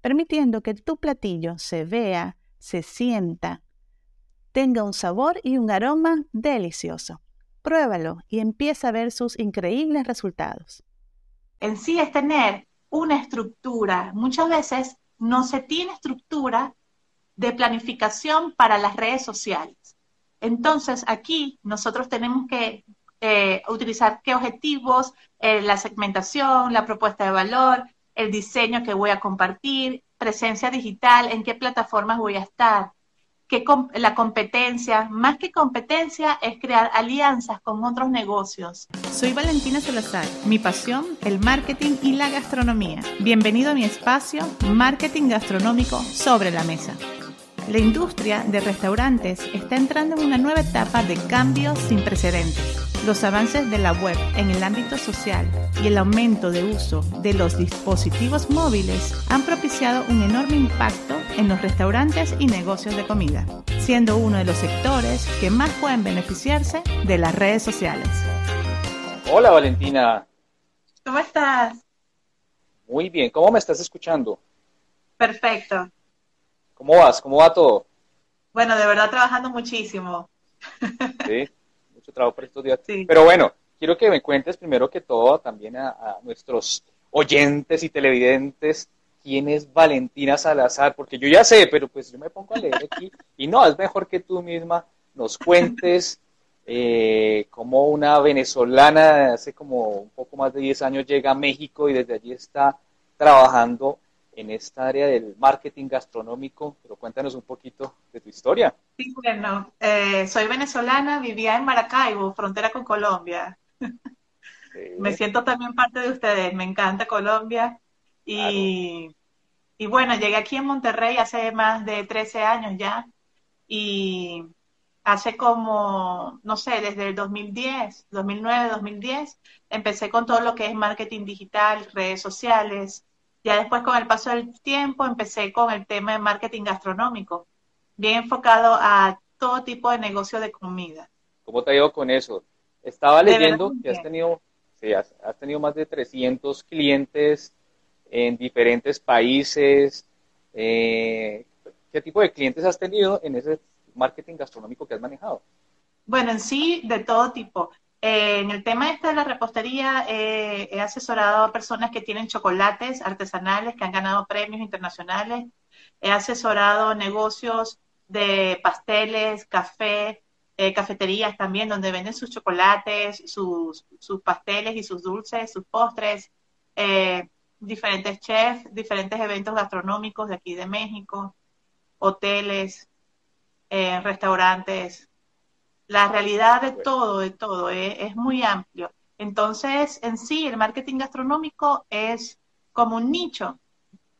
permitiendo que tu platillo se vea, se sienta, tenga un sabor y un aroma delicioso. Pruébalo y empieza a ver sus increíbles resultados. En sí es tener una estructura. Muchas veces no se tiene estructura de planificación para las redes sociales. Entonces aquí nosotros tenemos que eh, utilizar qué objetivos, eh, la segmentación, la propuesta de valor, el diseño que voy a compartir, presencia digital, en qué plataformas voy a estar, la competencia, más que competencia es crear alianzas con otros negocios. Soy Valentina Salazar, mi pasión, el marketing y la gastronomía. Bienvenido a mi espacio Marketing Gastronómico sobre la mesa. La industria de restaurantes está entrando en una nueva etapa de cambios sin precedentes los avances de la web en el ámbito social y el aumento de uso de los dispositivos móviles han propiciado un enorme impacto en los restaurantes y negocios de comida, siendo uno de los sectores que más pueden beneficiarse de las redes sociales. Hola Valentina. ¿Cómo estás? Muy bien, ¿cómo me estás escuchando? Perfecto. ¿Cómo vas? ¿Cómo va todo? Bueno, de verdad trabajando muchísimo. Sí trabajo por estos días. Pero bueno, quiero que me cuentes primero que todo también a, nuestros oyentes y televidentes quién es Valentina Salazar, porque yo ya sé, pero pues yo me pongo a leer aquí y no, es mejor que tú misma nos cuentes eh, cómo una venezolana hace como un poco más de 10 años llega a México y desde allí está trabajando en esta área del marketing gastronómico, pero cuéntanos un poquito de tu historia. Sí, bueno, eh, soy venezolana, vivía en Maracaibo, frontera con Colombia. Me siento también parte de ustedes, me encanta Colombia. Y, y bueno, llegué aquí en Monterrey hace más de 13 años ya. Y hace como, no sé, desde el 2010, 2009, 2010, empecé con todo lo que es marketing digital, redes sociales, ya después con el paso del tiempo empecé con el tema de marketing gastronómico, bien enfocado a todo tipo de negocio de comida. ¿Cómo te ha ido con eso? Estaba leyendo que has tenido, has, tenido más de 300 clientes en diferentes países. Eh, ¿Qué tipo de clientes has tenido en ese marketing gastronómico que has manejado? Bueno, en sí, de todo tipo. Eh, en el tema este de la repostería, eh, he asesorado a personas que tienen chocolates artesanales que han ganado premios internacionales. He asesorado negocios de pasteles, café, eh, cafeterías también, donde venden sus chocolates, sus, sus pasteles y sus dulces, sus postres, diferentes chefs, diferentes eventos gastronómicos de aquí de México, hoteles, restaurantes, la realidad de todo, de todo, eh, es, muy amplio. Entonces, en sí, el marketing gastronómico es como un nicho,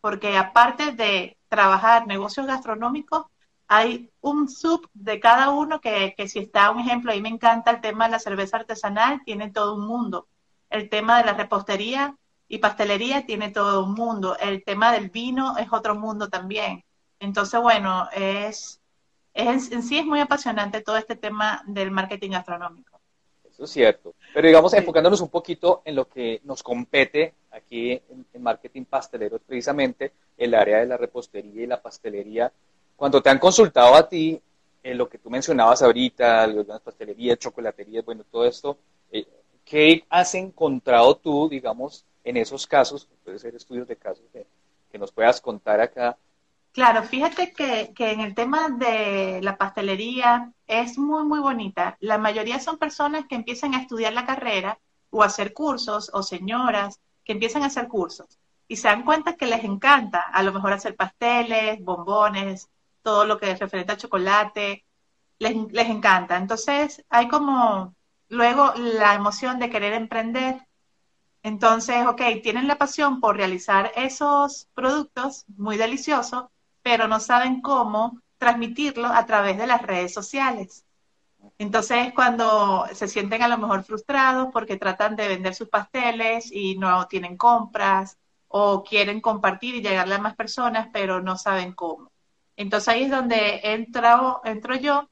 porque aparte de trabajar negocios gastronómicos, hay un sub de cada uno que, que si está un ejemplo, ahí me encanta el tema de la cerveza artesanal, tiene todo un mundo. El tema de la repostería y pastelería tiene todo un mundo. El tema del vino es otro mundo también. Entonces, bueno, es en sí es muy apasionante todo este tema del marketing gastronómico. Eso es cierto. Pero digamos, enfocándonos un poquito en lo que nos compete aquí en, marketing pastelero, precisamente el área de la repostería y la pastelería. Cuando te han consultado a ti, en lo que tú mencionabas ahorita, las pastelerías, chocolaterías, bueno, todo esto, eh, ¿qué has encontrado tú, digamos, en esos casos? Puede ser estudios de casos que nos puedas contar acá Claro, fíjate que, en el tema de la pastelería es muy, muy bonita. La mayoría son personas que empiezan a estudiar la carrera o a hacer cursos, o señoras que empiezan a hacer cursos y se dan cuenta que les encanta a lo mejor hacer pasteles, bombones, todo lo que es referente a chocolate, les, les encanta. Entonces hay como luego la emoción de querer emprender. Entonces, ok, tienen la pasión por realizar esos productos muy deliciosos, pero no saben cómo transmitirlo a través de las redes sociales. Entonces, cuando se sienten a lo mejor frustrados porque tratan de vender sus pasteles y no tienen compras o quieren compartir y llegarle a más personas, pero no saben cómo. Entonces ahí es donde entro, entro yo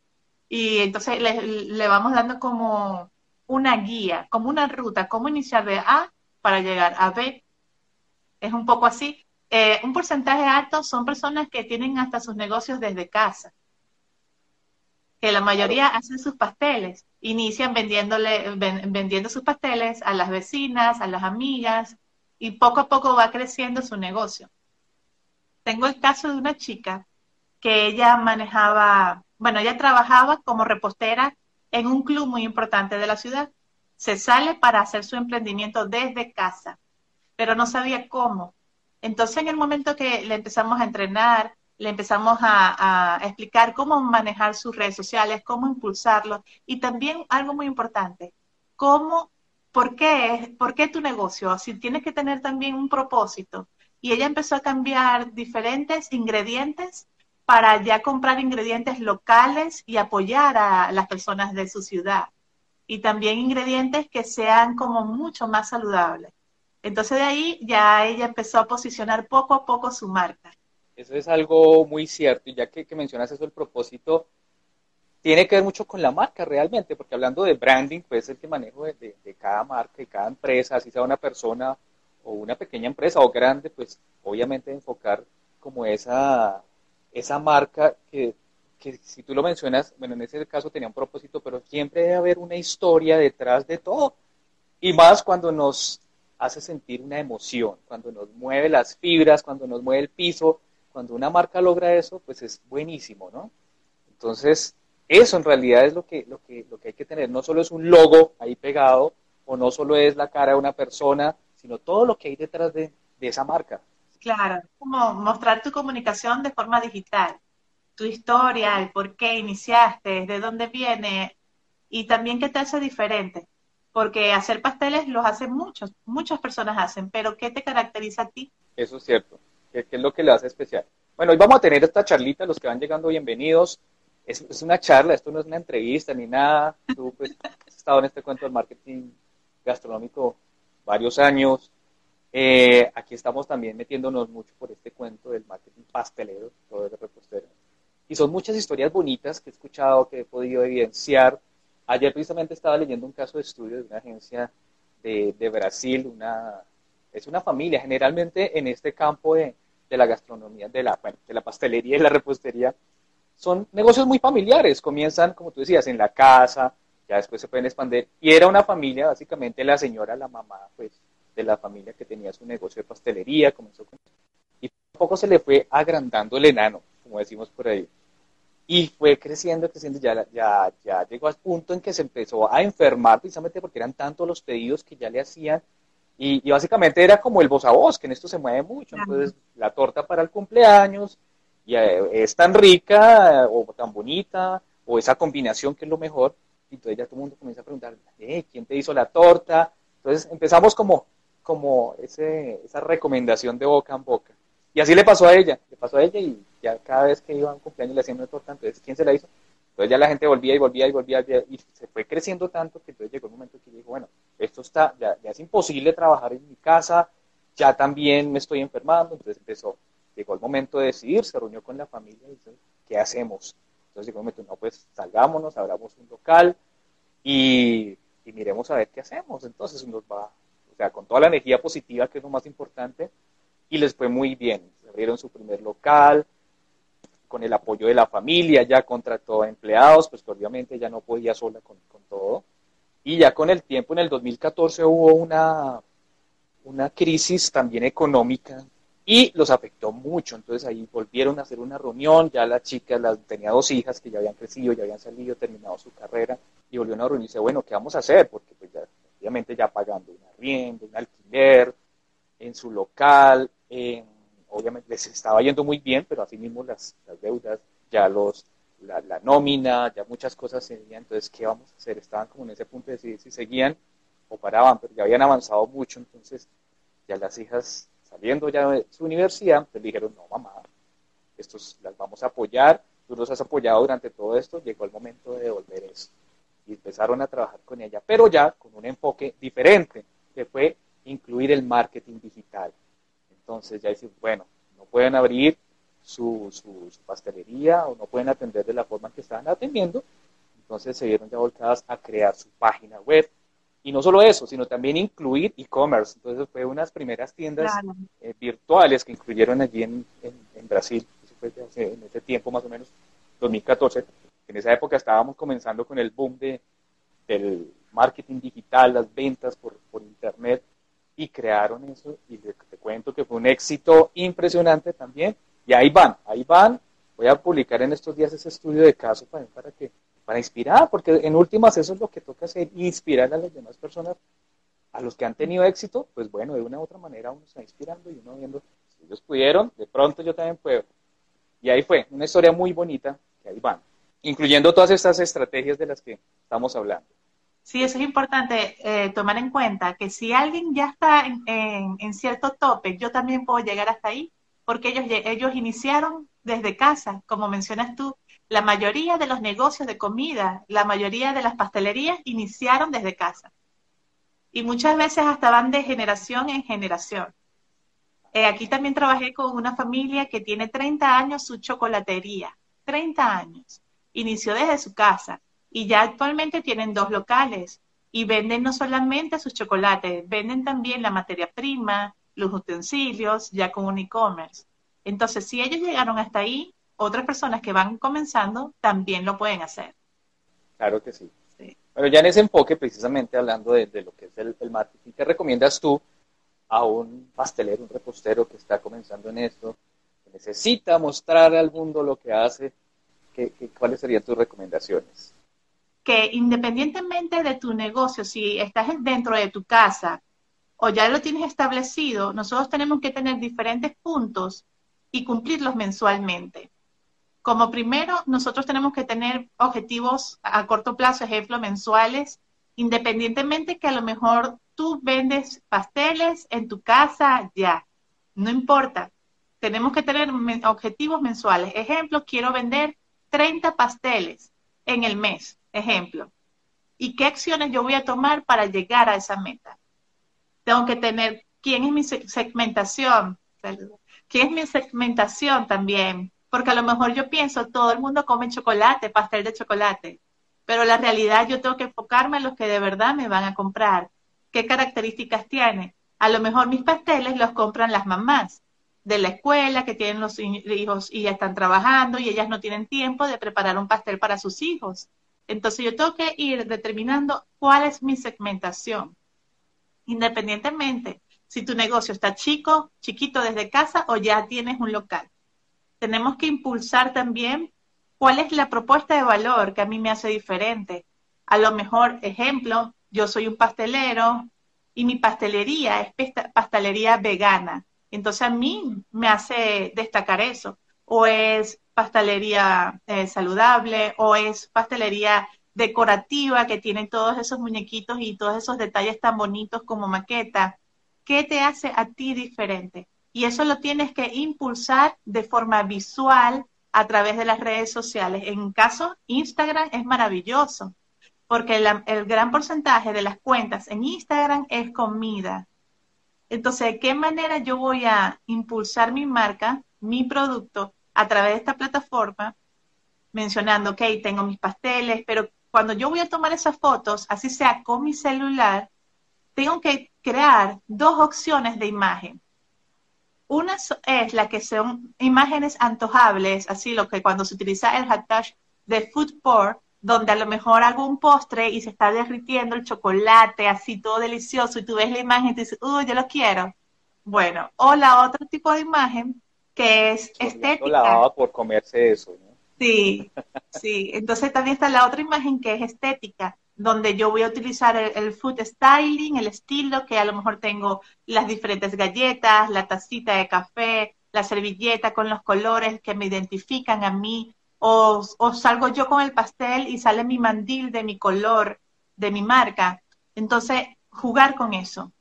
y entonces le, le vamos dando como una guía, como una ruta, cómo iniciar de A para llegar a B. Es un poco así. Eh, un porcentaje alto son personas que tienen hasta sus negocios desde casa, que la mayoría hacen sus pasteles, inician vendiéndole, vendiendo sus pasteles a las vecinas, a las amigas, y poco a poco va creciendo su negocio. Tengo el caso de una chica que ella manejaba, bueno, ella trabajaba como repostera en un club muy importante de la ciudad. Se sale para hacer su emprendimiento desde casa, pero no sabía cómo. Entonces, en el momento que le empezamos a entrenar, le empezamos a, explicar cómo manejar sus redes sociales, cómo impulsarlo y también algo muy importante, cómo, por qué, por qué tu negocio, si tienes que tener también un propósito. Y ella empezó a cambiar diferentes ingredientes para ya comprar ingredientes locales y apoyar a las personas de su ciudad. Y también ingredientes que sean como mucho más saludables. Entonces de ahí ya ella empezó a posicionar poco a poco su marca. Eso es algo muy cierto, y ya que, mencionas eso, el propósito tiene que ver mucho con la marca realmente, porque hablando de branding, pues el que manejo de, cada marca y cada empresa, así sea una persona o una pequeña empresa o grande, pues obviamente enfocar como esa esa marca que, si tú lo mencionas, bueno, en ese caso tenía un propósito, pero siempre debe haber una historia detrás de todo. Y más cuando nos hace sentir una emoción, cuando nos mueve las fibras, cuando nos mueve el piso, cuando una marca logra eso, pues es buenísimo, ¿no? Entonces, eso en realidad es lo que, lo que, lo que hay que tener. No solo es un logo ahí pegado, o no solo es la cara de una persona, sino todo lo que hay detrás de, de esa marca. Claro, como mostrar tu comunicación de forma digital, tu historia, el por qué iniciaste, de dónde viene y también qué te hace diferente. Porque hacer pasteles los hacen muchos, muchas personas hacen, pero ¿qué te caracteriza a ti? Eso es cierto. ¿Qué, es lo que le hace especial? Bueno, hoy vamos a tener esta charlita, los que van llegando, bienvenidos. Es, una charla, esto no es una entrevista ni nada. Tú pues, has estado en este cuento del marketing gastronómico varios años, eh, aquí estamos también metiéndonos mucho por este cuento del marketing pastelero, todo de repostero. Y son muchas historias bonitas que he escuchado, que he podido evidenciar. Ayer precisamente estaba leyendo un caso de estudio de una agencia de, de Brasil, una, es una familia, generalmente en este campo de, la gastronomía, de la, de la pastelería y la repostería, son negocios muy familiares, comienzan, como tú decías, en la casa, ya después se pueden expandir, y era una familia, básicamente la señora, la mamá, pues de la familia que tenía su negocio de pastelería, comenzó con... Y poco se le fue agrandando el enano, como decimos por ahí. Y fue creciendo, creciendo, ya, ya, ya llegó al punto en que se empezó a enfermar precisamente porque eran tantos los pedidos que ya le hacían. Y, básicamente era como el voz a voz, que en esto se mueve mucho. Entonces, la torta para el cumpleaños y, eh, es tan rica o tan bonita, o esa combinación que es lo mejor. Y entonces ya todo el mundo comienza a preguntar, eh, ¿quién te hizo la torta? Entonces empezamos como como ese, esa recomendación de boca en boca. Y así le pasó a ella, le pasó a ella y ya cada vez que iba a un cumpleaños le hacían una torta, entonces ¿quién se la hizo? Entonces ya la gente volvía y volvía y volvía y se fue creciendo tanto que entonces llegó el momento que dijo, bueno, esto está, ya, ya es imposible trabajar en mi casa, ya también me estoy enfermando, entonces empezó, llegó el momento de decidir, se reunió con la familia y dijo, ¿qué hacemos? Entonces llegó el momento, no, pues salgámonos, abramos un local y, y miremos a ver qué hacemos. Entonces nos va o sea, con toda la energía positiva, que es lo más importante, y les fue muy bien. Abrieron su primer local, con el apoyo de la familia, ya contrató a empleados, pues obviamente ya no podía sola con, todo. Y ya con el tiempo, en el 2014 hubo una, una crisis también económica y los afectó mucho. Entonces ahí volvieron a hacer una reunión, ya la chica la, tenía dos hijas que ya habían crecido, ya habían salido, terminado su carrera, y volvieron a reunirse, bueno, ¿qué vamos a hacer? Porque pues ya obviamente ya pagando un arriendo, un alquiler en su local, obviamente les estaba yendo muy bien, pero asimismo las, las deudas, ya los, la, nómina, ya muchas cosas seguían, entonces, ¿qué vamos a hacer? Estaban como en ese punto de decidir si seguían o paraban, pero ya habían avanzado mucho, entonces ya las hijas saliendo ya de su universidad, pues dijeron, no, mamá, estos las vamos a apoyar, tú los has apoyado durante todo esto, llegó el momento de devolver eso. Y empezaron a trabajar con ella, pero ya con un enfoque diferente, que fue incluir el marketing digital. Entonces ya dicen, bueno, no pueden abrir su, su, pastelería o no pueden atender de la forma que estaban atendiendo, entonces se vieron ya volcadas a crear su página web. Y no solo eso, sino también incluir e-commerce. Entonces fue unas primeras tiendas eh, virtuales que incluyeron allí en, en, Brasil, eso fue en ese tiempo más o menos, 2014. En esa época estábamos comenzando con el boom de, del marketing digital, las ventas por, por internet, y crearon eso. Y te cuento que fue un éxito impresionante también. Y ahí van, ahí van. Voy a publicar en estos días ese estudio de caso para, para que para inspirar, porque en últimas eso es lo que toca hacer, inspirar a las demás personas, a los que han tenido éxito, pues bueno, de una u otra manera uno está inspirando y uno viendo, si ellos pudieron, de pronto yo también puedo. Y ahí fue, una historia muy bonita, que ahí van, incluyendo todas estas estrategias de las que estamos hablando. Sí, eso es importante eh, tomar en cuenta, que si alguien ya está en, cierto tope, yo también puedo llegar hasta ahí, porque ellos, ellos iniciaron desde casa, como mencionas tú, la mayoría de los negocios de comida, la mayoría de las pastelerías iniciaron desde casa. Y muchas veces hasta van de generación en generación. Eh, aquí también trabajé con una familia que tiene 30 años su chocolatería. 30 años. Inició desde su casa y ya actualmente tienen dos locales y venden no solamente sus chocolates, venden también la materia prima, los utensilios, ya con un e-commerce. Entonces, si ellos llegaron hasta ahí, otras personas que van comenzando también lo pueden hacer. Claro que sí. Pero ya en ese enfoque, precisamente hablando de, lo que es el, marketing, ¿qué recomiendas tú a un pastelero, un repostero que está comenzando en esto, que necesita mostrar al mundo lo que hace? ¿Qué, cuáles serían tus recomendaciones? Que independientemente de tu negocio, si estás dentro de tu casa o ya lo tienes establecido, nosotros tenemos que tener diferentes puntos y cumplirlos mensualmente. Como primero, nosotros tenemos que tener objetivos a corto plazo, ejemplo, mensuales, independientemente que a lo mejor tú vendes pasteles en tu casa ya, no importa. Tenemos que tener objetivos mensuales. Ejemplo, quiero vender 30 pasteles en el mes, ejemplo. ¿Y qué acciones yo voy a tomar para llegar a esa meta? Tengo que tener quién es mi segmentación, quién es mi segmentación también, porque a lo mejor yo pienso, todo el mundo come chocolate, pastel de chocolate, pero la realidad yo tengo que enfocarme en los que de verdad me van a comprar. ¿Qué características tiene? A lo mejor mis pasteles los compran las mamás de la escuela que tienen los hijos y ya están trabajando y ellas no tienen tiempo de preparar un pastel para sus hijos. Entonces yo tengo que ir determinando cuál es mi segmentación. Independientemente si tu negocio está chico, chiquito desde casa o ya tienes un local tenemos que impulsar también cuál es la propuesta de valor que a mí me hace diferente. A lo mejor, ejemplo, yo soy un pastelero y mi pastelería es pastelería vegana. Entonces a mí me hace destacar eso. O es pastelería eh, saludable o es pastelería decorativa que tiene todos esos muñequitos y todos esos detalles tan bonitos como maqueta. ¿Qué te hace a ti diferente? y eso lo tienes que impulsar de forma visual a través de las redes sociales. En caso, Instagram es maravilloso, porque el gran porcentaje de las cuentas en Instagram es comida. Entonces, ¿de qué manera yo voy a impulsar mi marca, mi producto, a través de esta plataforma? Mencionando, ok, tengo mis pasteles, pero cuando yo voy a tomar esas fotos, así sea con mi celular, tengo que crear dos opciones de imagen. Una es la que son imágenes antojables, así lo que cuando se utiliza el hashtag de food porn, donde a lo mejor hago un postre y se está derritiendo el chocolate, así todo delicioso, y tú ves la imagen y te dices, uy, yo lo quiero. Bueno, o la otro tipo de imagen que es estética. La por comerse eso, ¿no? Sí, sí. Entonces también está la otra imagen que es estética, donde yo voy a utilizar el, food styling, el estilo, que a lo mejor tengo las diferentes galletas, la tacita de café, la servilleta con los colores que me identifican a mí, o, o salgo yo con el pastel y sale mi mandil de mi color, de mi marca. Entonces, jugar con eso.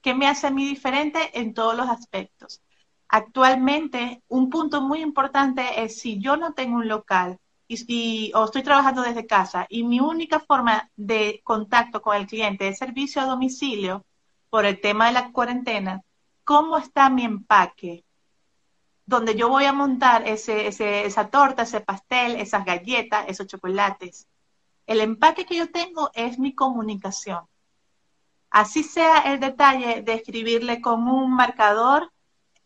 ¿Qué me hace a mí diferente en todos los aspectos? Actualmente un punto muy importante es si yo no tengo un local y, o estoy trabajando desde casa y mi única forma de contacto con el cliente es servicio a domicilio por el tema de la cuarentena, ¿cómo está mi empaque? Donde yo voy a montar ese, esa torta, ese pastel, esas galletas, esos chocolates. El empaque que yo tengo es mi comunicación. Así sea el detalle de escribirle con un marcador,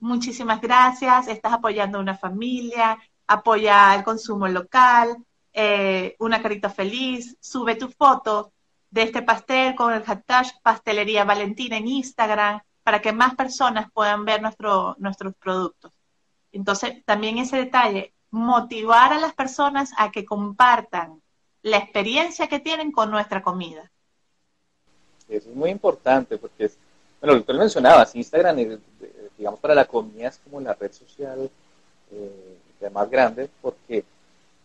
muchísimas gracias, estás apoyando a una familia, apoya el consumo local, eh, una carita feliz, sube tu foto de este pastel con el hashtag Pastelería Valentina en Instagram para que más personas puedan ver nuestro, nuestros productos. Entonces, también ese detalle, motivar a las personas a que compartan la experiencia que tienen con nuestra comida. Eso es muy importante porque, bueno, lo que mencionabas, Instagram, digamos, para la comida es como la red social eh, más grande, porque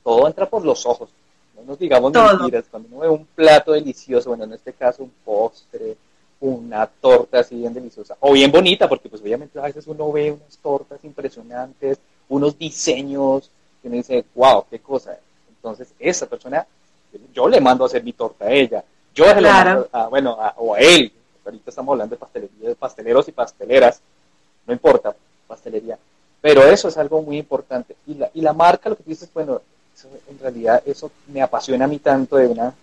todo entra por los ojos. No nos digamos mentiras, cuando uno ve un plato delicioso, bueno, en este caso un postre, una torta así bien deliciosa, o bien bonita, porque pues obviamente a veces uno ve unas tortas impresionantes, unos diseños, que uno dice, wow, qué cosa. Entonces, esa persona, yo le mando a hacer mi torta a ella, yo se lo mando a, bueno, o a él, ahorita estamos hablando de pastelería, de pasteleros y pasteleras, no importa, pastelería, pero eso es algo muy importante. Y la, y la marca, lo que dices, bueno, en realidad eso me apasiona a mí tanto de una,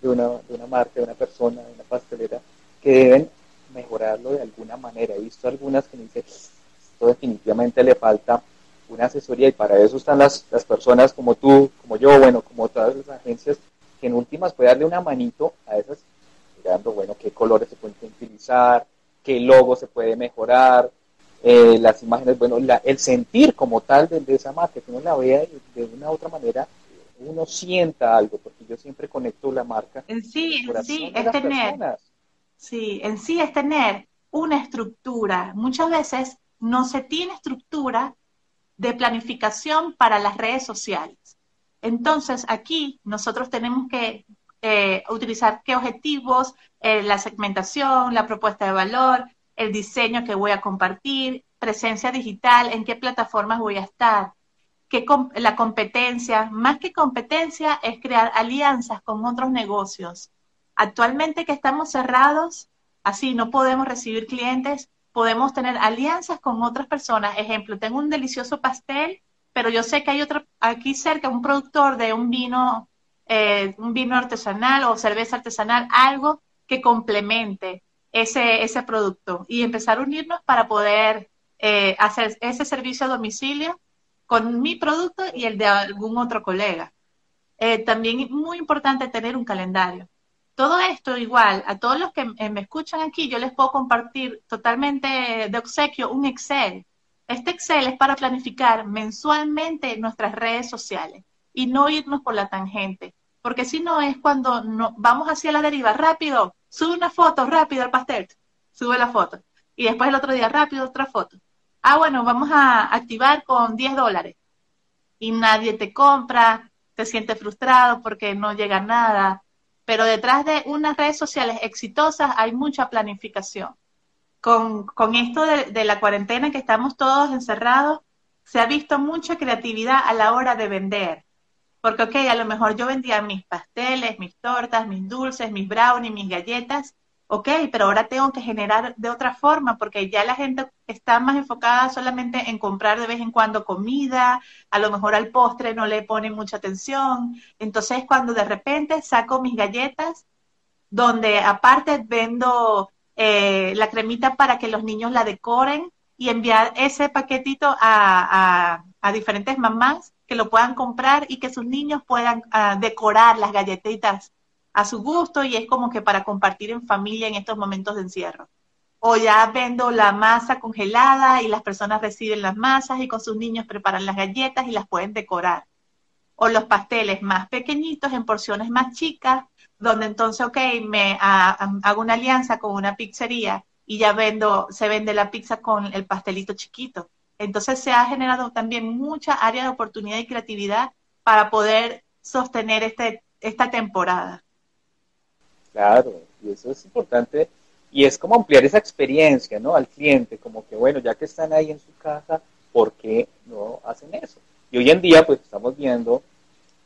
de, una, de una marca, de una persona, de una pastelera, que deben mejorarlo de alguna manera. He visto algunas que me dicen, esto definitivamente le falta una asesoría y para eso están las, las personas como tú, como yo, bueno, como todas las agencias, que en últimas puede darle una manito a esas, mirando, bueno, qué colores se pueden utilizar, qué logo se puede mejorar, eh, las imágenes, bueno, el sentir como tal de, esa marca, que uno la vea de una u otra manera, uno sienta algo, porque yo siempre conecto la marca. En sí, en sí, es tener, sí, en sí es tener una estructura. Muchas veces no se tiene estructura de planificación para las redes sociales. Entonces, aquí nosotros tenemos que eh, utilizar qué objetivos, eh, la segmentación, la propuesta de valor, el diseño que voy a compartir, presencia digital, en qué plataformas voy a estar, qué la competencia, más que competencia es crear alianzas con otros negocios. Actualmente que estamos cerrados, así no podemos recibir clientes, podemos tener alianzas con otras personas. Ejemplo, tengo un delicioso pastel, pero yo sé que hay otro aquí cerca, un productor de un vino, eh, un vino artesanal o cerveza artesanal, algo que complemente ese, ese producto y empezar a unirnos para poder eh, hacer ese servicio a domicilio con mi producto y el de algún otro colega. Eh, también es muy importante tener un calendario. Todo esto igual, a todos los que me escuchan aquí, yo les puedo compartir totalmente de obsequio un Excel. Este Excel es para planificar mensualmente nuestras redes sociales y no irnos por la tangente, porque si no es cuando vamos hacia la deriva rápido, sube una foto rápido al pastel, sube la foto. Y después el otro día rápido otra foto. Ah, bueno, vamos a activar con 10 dólares. Y nadie te compra, te sientes frustrado porque no llega nada. Pero detrás de unas redes sociales exitosas hay mucha planificación. Con, esto de, de la cuarentena que estamos todos encerrados, se ha visto mucha creatividad a la hora de vender porque, ok, a lo mejor yo vendía mis pasteles, mis tortas, mis dulces, mis brownies, mis galletas, ok, pero ahora tengo que generar de otra forma porque ya la gente está más enfocada solamente en comprar de vez en cuando comida, a lo mejor al postre no le pone mucha atención. Entonces, cuando de repente saco mis galletas, donde aparte vendo eh, la cremita para que los niños la decoren y enviar ese paquetito a, a diferentes mamás que lo puedan comprar y que sus niños puedan ah, decorar las galletitas a su gusto y es como que para compartir en familia en estos momentos de encierro. O ya vendo la masa congelada y las personas reciben las masas y con sus niños preparan las galletas y las pueden decorar. O los pasteles más pequeñitos en porciones más chicas, donde entonces, ok, me ah, hago una alianza con una pizzería y ya vendo, se vende la pizza con el pastelito chiquito entonces se ha generado también mucha área de oportunidad y creatividad para poder sostener este, esta temporada. Claro, y eso es importante. y es como ampliar esa experiencia, ¿no? Al cliente, como que, bueno, ya que están ahí en su casa, ¿por qué no hacen eso? Y hoy en día, pues estamos viendo,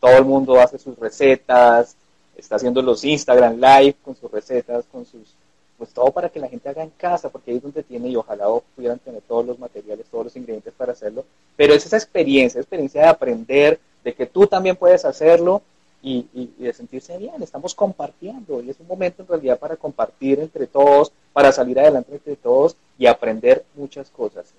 todo el mundo hace sus recetas, está haciendo los Instagram Live con sus recetas, con sus, pues todo para que la gente haga en casa, porque ahí es donde tiene y ojalá pudieran tener todos los materiales, todos los ingredientes para hacerlo. Pero es esa experiencia, experiencia de aprender, de que tú también puedes hacerlo y, de sentirse bien. Estamos compartiendo y es un momento en realidad para compartir entre todos, para salir adelante entre todos y aprender muchas cosas.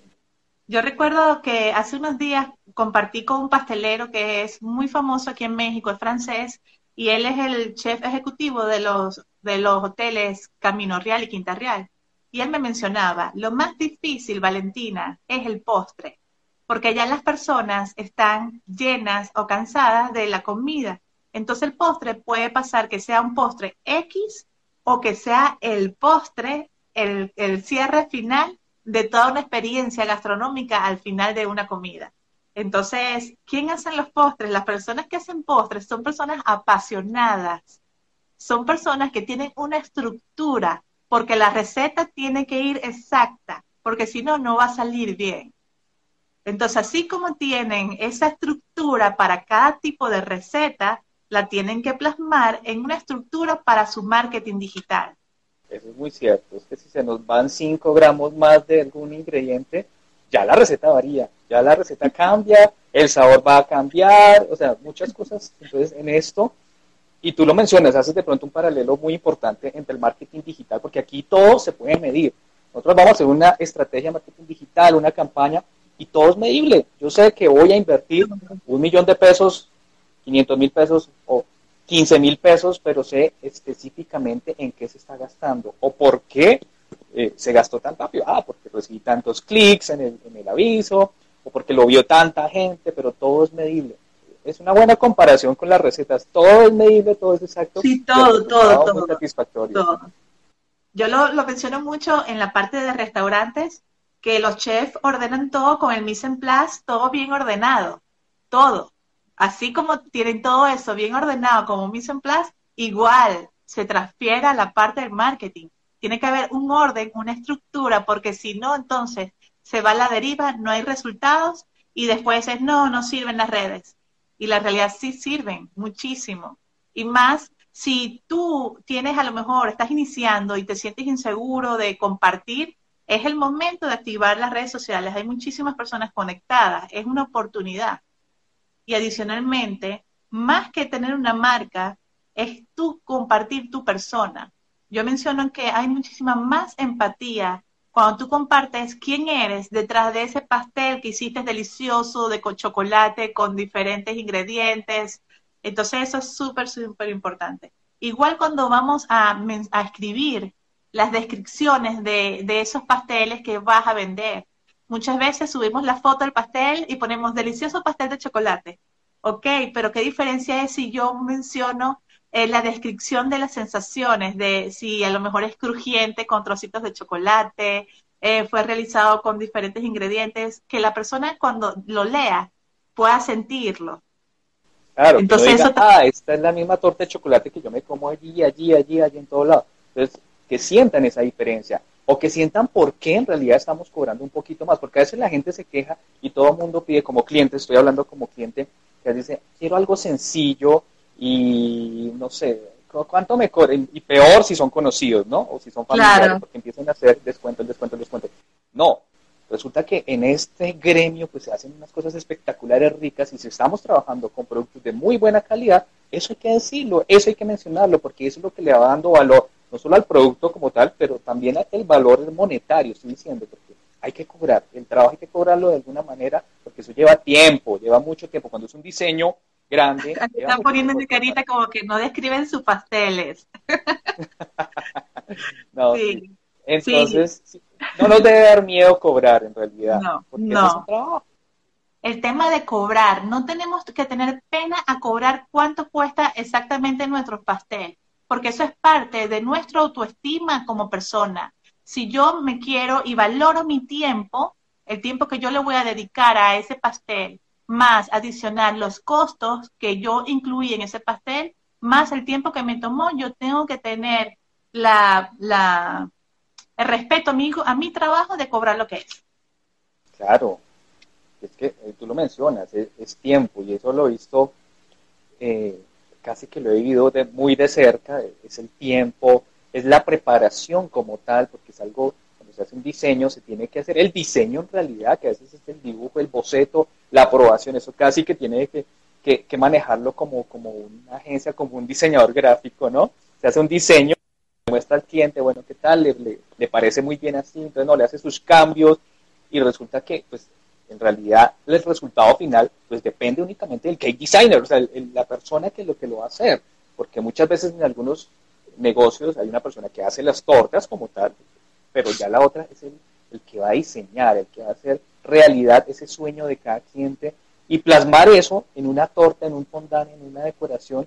Yo recuerdo que hace unos días compartí con un pastelero que es muy famoso aquí en México, es francés, y él es el chef ejecutivo de los, de los hoteles Camino Real y Quinta Real. Y él me mencionaba, lo más difícil, Valentina, es el postre, porque ya las personas están llenas o cansadas de la comida entonces el postre puede pasar que sea un postre X o que sea el postre, el, cierre final de toda una experiencia gastronómica al final de una comida. Entonces, ¿quién hacen los postres? Las personas que hacen postres son personas apasionadas, son personas que tienen una estructura, porque la receta tiene que ir exacta, porque si no, no va a salir bien. Entonces, así como tienen esa estructura para cada tipo de receta, la tienen que plasmar en una estructura para su marketing digital. Eso es muy cierto, es que si se nos van 5 gramos más de algún ingrediente, ya la receta varía, ya la receta cambia, el sabor va a cambiar, o sea, muchas cosas. Entonces, en esto, y tú lo mencionas, haces de pronto un paralelo muy importante entre el marketing digital, porque aquí todo se puede medir. Nosotros vamos a hacer una estrategia de marketing digital, una campaña, y todo es medible. Yo sé que voy a invertir un millón de pesos 500 mil pesos o 15 mil pesos, pero sé específicamente en qué se está gastando o por qué eh, se gastó tan rápido. Ah, porque recibí tantos clics en el, en el aviso o porque lo vio tanta gente, pero todo es medible. Es una buena comparación con las recetas. Todo es medible, todo es exacto. Sí, todo, todo, todo. satisfactorio. Yo lo, lo menciono mucho en la parte de restaurantes, que los chefs ordenan todo con el mise en place, todo bien ordenado, todo así como tienen todo eso bien ordenado como mise en place, igual se transfiere a la parte del marketing. Tiene que haber un orden, una estructura, porque si no, entonces se va a la deriva, no hay resultados y después es, no, no sirven las redes. Y la realidad sí sirven muchísimo. Y más si tú tienes a lo mejor, estás iniciando y te sientes inseguro de compartir, es el momento de activar las redes sociales. Hay muchísimas personas conectadas, es una oportunidad. Y adicionalmente, más que tener una marca, es tú compartir tu persona. Yo menciono que hay muchísima más empatía cuando tú compartes quién eres detrás de ese pastel que hiciste delicioso de chocolate con diferentes ingredientes. Entonces eso es súper, súper importante. Igual cuando vamos a, escribir las descripciones de, de, esos pasteles que vas a vender. Muchas veces subimos la foto del pastel y ponemos delicioso pastel de chocolate. Ok, pero ¿qué diferencia es si yo menciono eh, la descripción de las sensaciones, de si a lo mejor es crujiente con trocitos de chocolate, eh, fue realizado con diferentes ingredientes, que la persona cuando lo lea pueda sentirlo. Claro, Entonces, ah, esta es la misma torta de chocolate que yo me como allí, allí, allí, allí, en todo lado. Entonces, que sientan esa diferencia o que sientan por qué en realidad estamos cobrando un poquito más, porque a veces la gente se queja y todo el mundo pide como cliente, estoy hablando como cliente, que dice, quiero algo sencillo y no sé, ¿cuánto me cobran? Y peor si son conocidos, ¿no? O si son familiares, porque empiezan a hacer descuento, descuento, descuento. No, resulta que en este gremio pues se hacen unas cosas espectaculares, ricas, y si estamos trabajando con productos de muy buena calidad, eso hay que decirlo, eso hay que mencionarlo, porque eso es lo que le va dando valor no solo al producto como tal, pero también el valor monetario, estoy diciendo, porque hay que cobrar, el trabajo hay que cobrarlo de alguna manera, porque eso lleva tiempo, lleva mucho tiempo. Cuando es un diseño grande. Están poniendo mi carita como que no describen sus pasteles. no, sí. Entonces, no nos debe dar miedo cobrar en realidad. No, no. El tema de cobrar, no tenemos que tener pena a cobrar cuánto cuesta exactamente nuestro pastel porque eso es parte de nuestra autoestima como persona. Si yo me quiero y valoro mi tiempo, el tiempo que yo le voy a dedicar a ese pastel, más adicional los costos que yo incluí en ese pastel, más el tiempo que me tomó, yo tengo que tener la, el respeto a mi, a mi trabajo de cobrar lo que es. Claro, es que eh, tú lo mencionas, es, tiempo y eso lo he visto, eh, casi que lo he vivido de, muy de cerca, es el tiempo, es la preparación como tal, porque es algo, cuando se hace un diseño, se tiene que hacer el diseño en realidad, que a veces es el dibujo, el boceto, la aprobación, eso casi que tiene que, que, manejarlo como, como una agencia, como un diseñador gráfico, ¿no? Se hace un diseño, muestra al cliente, bueno, ¿qué tal? Le, le, parece muy bien así, entonces no, le hace sus cambios y resulta que, pues, en realidad el resultado final, pues depende únicamente del cake designer, o sea, la persona que lo que lo va a hacer, porque muchas veces en algunos negocios hay una persona que hace las tortas como tal, pero ya la otra es el, que va a diseñar, el que va a hacer realidad ese sueño de cada cliente y plasmar eso en una torta, en un fondant, en una decoración.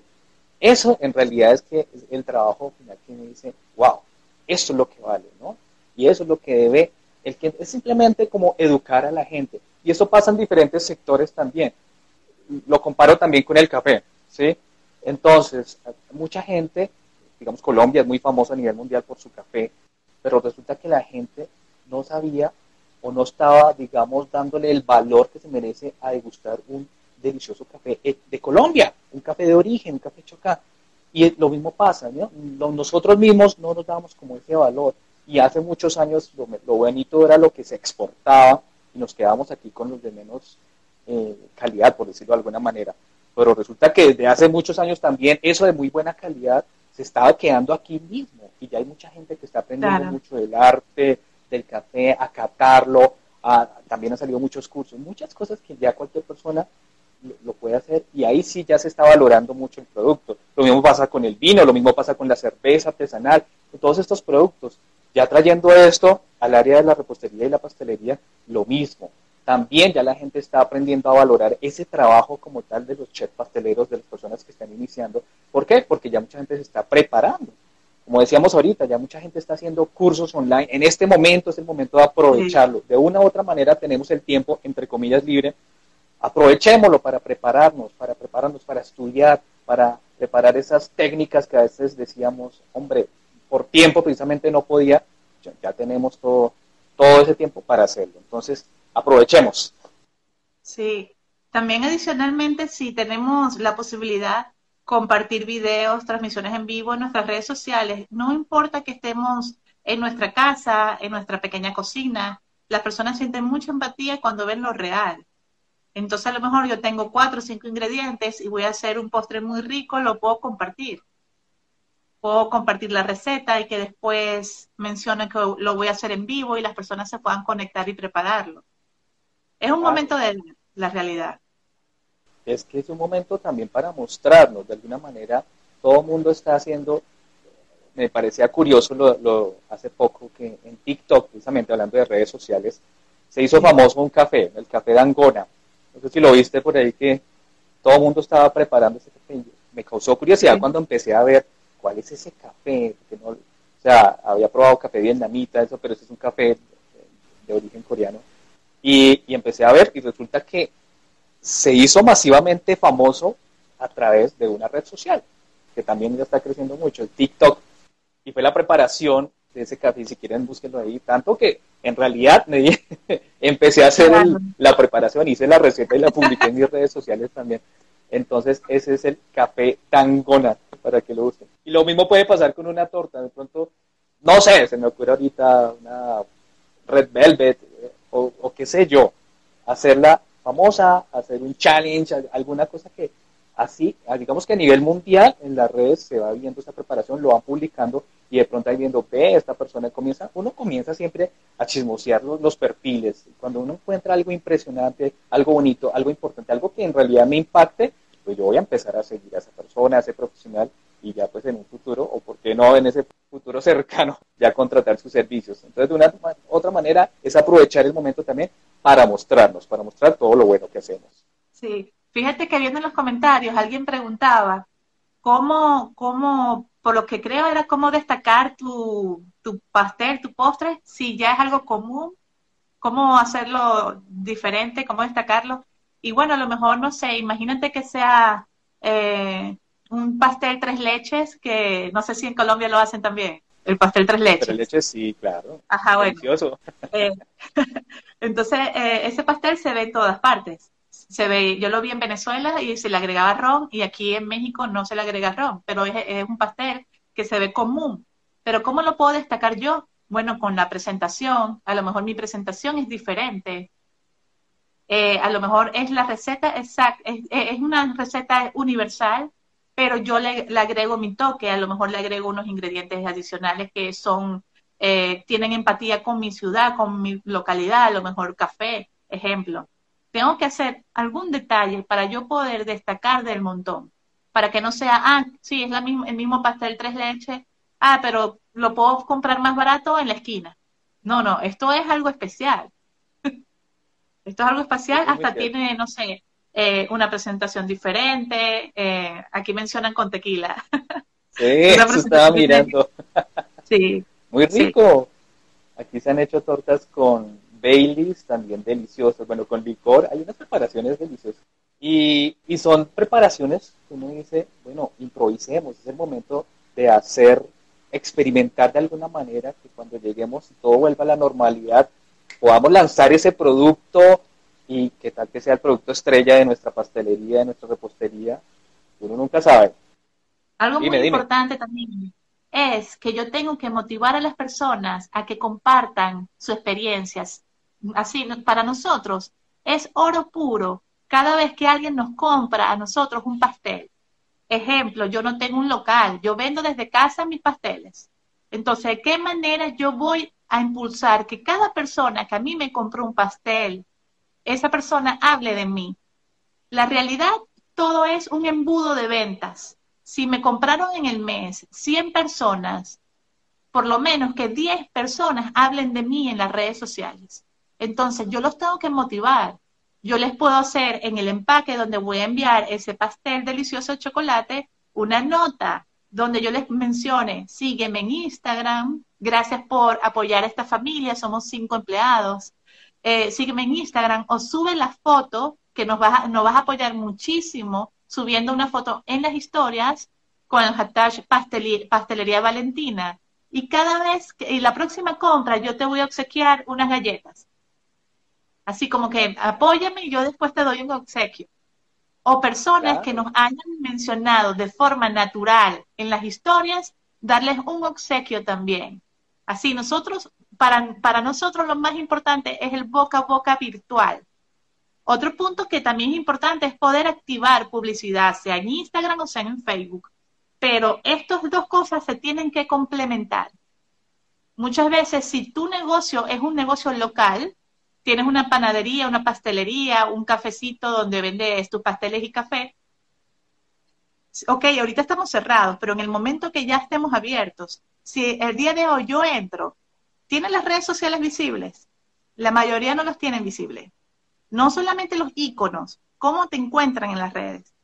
Eso en realidad es que el trabajo final que me dice, wow, eso es lo que vale, ¿no? Y eso es lo que debe, el que es simplemente como educar a la gente. Y eso pasa en diferentes sectores también. Lo comparo también con el café, ¿sí? Entonces, mucha gente digamos, Colombia es muy famosa a nivel mundial por su café, pero resulta que la gente no sabía o no estaba, digamos, dándole el valor que se merece a degustar un delicioso café eh, de Colombia, un café de origen, un café chocá. Y lo mismo pasa, ¿no? Nosotros mismos no nos damos como ese valor. Y hace muchos años lo, lo bonito era lo que se exportaba y nos quedábamos aquí con los de menos eh, calidad, por decirlo de alguna manera. Pero resulta que desde hace muchos años también eso de muy buena calidad se estaba quedando aquí mismo y ya hay mucha gente que está aprendiendo mucho del arte, del café, a catarlo, también han salido muchos cursos, muchas cosas que ya cualquier persona lo, puede hacer y ahí sí ya se está valorando mucho el producto. Lo mismo pasa con el vino, lo mismo pasa con la cerveza artesanal, con todos estos productos. Ya trayendo esto al área de la repostería y la pastelería, lo mismo también ya la gente está aprendiendo a valorar ese trabajo como tal de los chefs pasteleros, de las personas que están iniciando. ¿Por qué? Porque ya mucha gente se está preparando. Como decíamos ahorita, ya mucha gente está haciendo cursos online. En este momento es el momento de aprovecharlo. De una u otra manera tenemos el tiempo, entre comillas, libre. Aprovechémoslo para prepararnos, para prepararnos, para estudiar, para preparar esas técnicas que a veces decíamos, hombre, por tiempo precisamente no podía. Ya, tenemos todo, todo ese tiempo para hacerlo. Entonces, aprovechemos. Sí, también adicionalmente, si tenemos la posibilidad compartir videos, transmisiones en vivo en nuestras redes sociales, no importa que estemos en nuestra casa, en nuestra pequeña cocina, las personas sienten mucha empatía cuando ven lo real. Entonces a lo mejor yo tengo cuatro o cinco ingredientes y voy a hacer un postre muy rico, lo puedo compartir. Puedo compartir la receta y que después mencione que lo voy a hacer en vivo y las personas se puedan conectar y prepararlo. Es un momento de la realidad. Es que es un momento también para mostrarnos, de alguna manera, todo el mundo está haciendo, me parecía curioso lo, hace poco que en TikTok, precisamente hablando de redes sociales, se hizo famoso un café, el café de Angona. No sé si lo viste por ahí que todo el mundo estaba preparando ese café. Me causó curiosidad cuando empecé a ver cuál es ese café, no, o sea, había probado café vietnamita, eso, pero ese es un café de origen coreano y, empecé a ver y resulta que se hizo masivamente famoso a través de una red social, que también ya está creciendo mucho, el TikTok. Y fue la preparación de ese café, si quieren búsquenlo ahí, tanto que en realidad me empecé a hacer la preparación, hice la receta y la publiqué en mis redes sociales también. Entonces ese es el café tangona, para que lo usen. Y lo mismo puede pasar con una torta, de pronto, no sé, se me ocurre ahorita una red velvet, o, qué sé yo, hacerla famosa, hacer un challenge, alguna cosa que así, digamos que a nivel mundial en las redes se va viendo esta preparación, lo van publicando y de pronto ahí viendo, ve, esta persona comienza, uno comienza siempre a chismosear los, los, perfiles. Cuando uno encuentra algo impresionante, algo bonito, algo importante, algo que en realidad me impacte, pues yo voy a empezar a seguir a esa persona, a ese profesional y ya pues en un futuro, o por qué no en ese futuro cercano, ya contratar sus servicios. Entonces, de una otra manera es aprovechar el momento también para mostrarnos, para mostrar todo lo bueno que hacemos. Sí, fíjate que viendo en los comentarios alguien preguntaba cómo, cómo, por lo que creo era cómo destacar tu, tu pastel, tu postre, si ya es algo común, cómo hacerlo diferente, cómo destacarlo. Y bueno, a lo mejor, no sé, imagínate que sea eh, un pastel tres leches, que no sé si en Colombia lo hacen también. El pastel tres leches. Tres leches, sí, claro. Ajá, bueno. Delicioso. Eh, entonces, eh, ese pastel se ve en todas partes. Se ve, yo lo vi en Venezuela y se le agregaba ron, y aquí en México no se le agrega ron, pero es, es un pastel que se ve común. Pero ¿cómo lo puedo destacar yo? Bueno, con la presentación, a lo mejor mi presentación es diferente, eh, a lo mejor es la receta exacta, es, una receta universal, pero yo le, agrego mi toque, a lo mejor le agrego unos ingredientes adicionales que son, eh, tienen empatía con mi ciudad, con mi localidad, a lo mejor café, ejemplo. Tengo que hacer algún detalle para yo poder destacar del montón, para que no sea, ah, sí, es la misma, el mismo pastel tres leches, ah, pero lo puedo comprar más barato en la esquina. No, no, esto es algo especial. Esto es algo espacial, hasta tiene, no sé, eh, una presentación diferente. Eh, aquí mencionan con tequila. Sí, eso estaba mirando. sí. Muy rico. Aquí se han hecho tortas con Baileys, también deliciosas. Bueno, con licor, hay unas preparaciones deliciosas. Y, y son preparaciones que uno dice, bueno, improvisemos, es el momento de hacer, experimentar de alguna manera que cuando lleguemos y todo vuelva a la normalidad, podamos lanzar ese producto y que tal que sea el producto estrella de nuestra pastelería, de nuestra repostería, uno nunca sabe. Algo muy importante también es que yo tengo que motivar a las personas a que compartan sus experiencias. Así, para nosotros es oro puro cada vez que alguien nos compra a nosotros un pastel. Ejemplo, yo no tengo un local, yo vendo desde casa mis pasteles. Entonces, ¿de qué manera yo voy a impulsar que cada persona que a mí me compró un pastel, esa persona hable de mí. La realidad, todo es un embudo de ventas. Si me compraron en el mes 100 personas, por lo menos que 10 personas hablen de mí en las redes sociales. Entonces, yo los tengo que motivar. Yo les puedo hacer en el empaque donde voy a enviar ese pastel delicioso de chocolate una nota donde yo les mencione, sígueme en Instagram, gracias por apoyar a esta familia, somos cinco empleados, eh, sígueme en Instagram o sube la foto que nos vas, a, nos vas a apoyar muchísimo subiendo una foto en las historias con el hashtag pastelería, Valentina. Y cada vez, que, y la próxima compra, yo te voy a obsequiar unas galletas. Así como que apóyame y yo después te doy un obsequio o personas que nos hayan mencionado de forma natural en las historias, darles un obsequio también. Así, nosotros, para, nosotros lo más importante es el boca a boca virtual. Otro punto que también es importante es poder activar publicidad, sea en Instagram o sea en Facebook. Pero estas dos cosas se tienen que complementar. Muchas veces, si tu negocio es un negocio local, tienes una panadería, una pastelería, un cafecito donde vendes tus pasteles y café. Ok, ahorita estamos cerrados, pero en el momento que ya estemos abiertos, si el día de hoy yo entro, ¿tienen las redes sociales visibles? La mayoría no los tienen visibles. No solamente los iconos, ¿cómo te encuentran en las redes?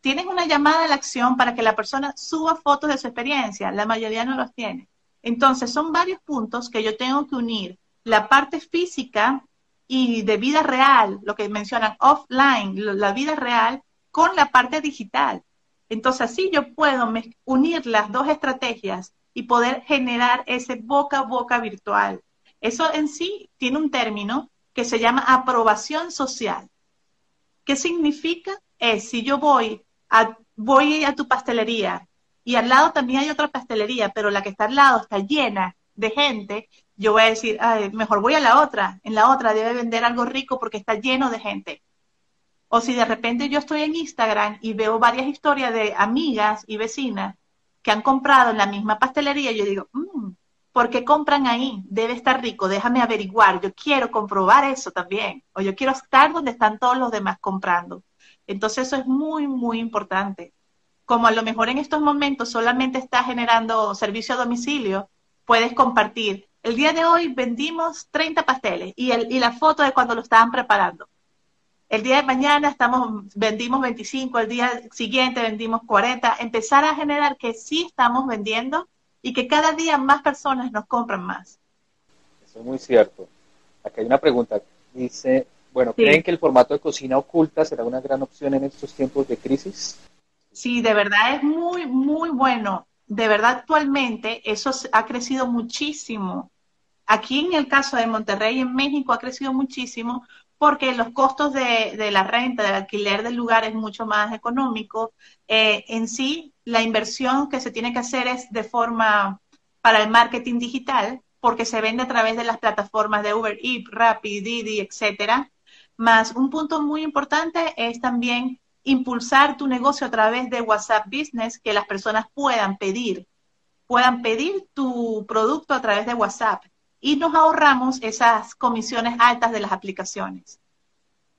¿Tienes una llamada a la acción para que la persona suba fotos de su experiencia? La mayoría no los tiene. Entonces, son varios puntos que yo tengo que unir la parte física y de vida real, lo que mencionan offline, la vida real, con la parte digital. Entonces así yo puedo unir las dos estrategias y poder generar ese boca a boca virtual. Eso en sí tiene un término que se llama aprobación social. ¿Qué significa? Es si yo voy a, voy a tu pastelería y al lado también hay otra pastelería, pero la que está al lado está llena de gente, yo voy a decir, mejor voy a la otra, en la otra debe vender algo rico porque está lleno de gente. O si de repente yo estoy en Instagram y veo varias historias de amigas y vecinas que han comprado en la misma pastelería, yo digo, mmm, ¿por qué compran ahí? Debe estar rico, déjame averiguar, yo quiero comprobar eso también, o yo quiero estar donde están todos los demás comprando. Entonces eso es muy, muy importante. Como a lo mejor en estos momentos solamente está generando servicio a domicilio, puedes compartir el día de hoy vendimos 30 pasteles y, el, y la foto de cuando lo estaban preparando. El día de mañana estamos, vendimos 25, el día siguiente vendimos 40. Empezar a generar que sí estamos vendiendo y que cada día más personas nos compran más. Eso es muy cierto. Aquí hay una pregunta. Dice, bueno, ¿creen que el formato de cocina oculta será una gran opción en estos tiempos de crisis? Sí, de verdad es muy, muy bueno de verdad actualmente eso ha crecido muchísimo. Aquí en el caso de Monterrey, en México, ha crecido muchísimo porque los costos de, la renta, del alquiler del lugar es mucho más económico. Eh, en sí, la inversión que se tiene que hacer es de forma para el marketing digital, porque se vende a través de las plataformas de Uber Eats, Rappi, Didi, etcétera. Más un punto muy importante es también impulsar tu negocio a través de WhatsApp Business, que las personas puedan pedir, puedan pedir tu producto a través de WhatsApp y nos ahorramos esas comisiones altas de las aplicaciones.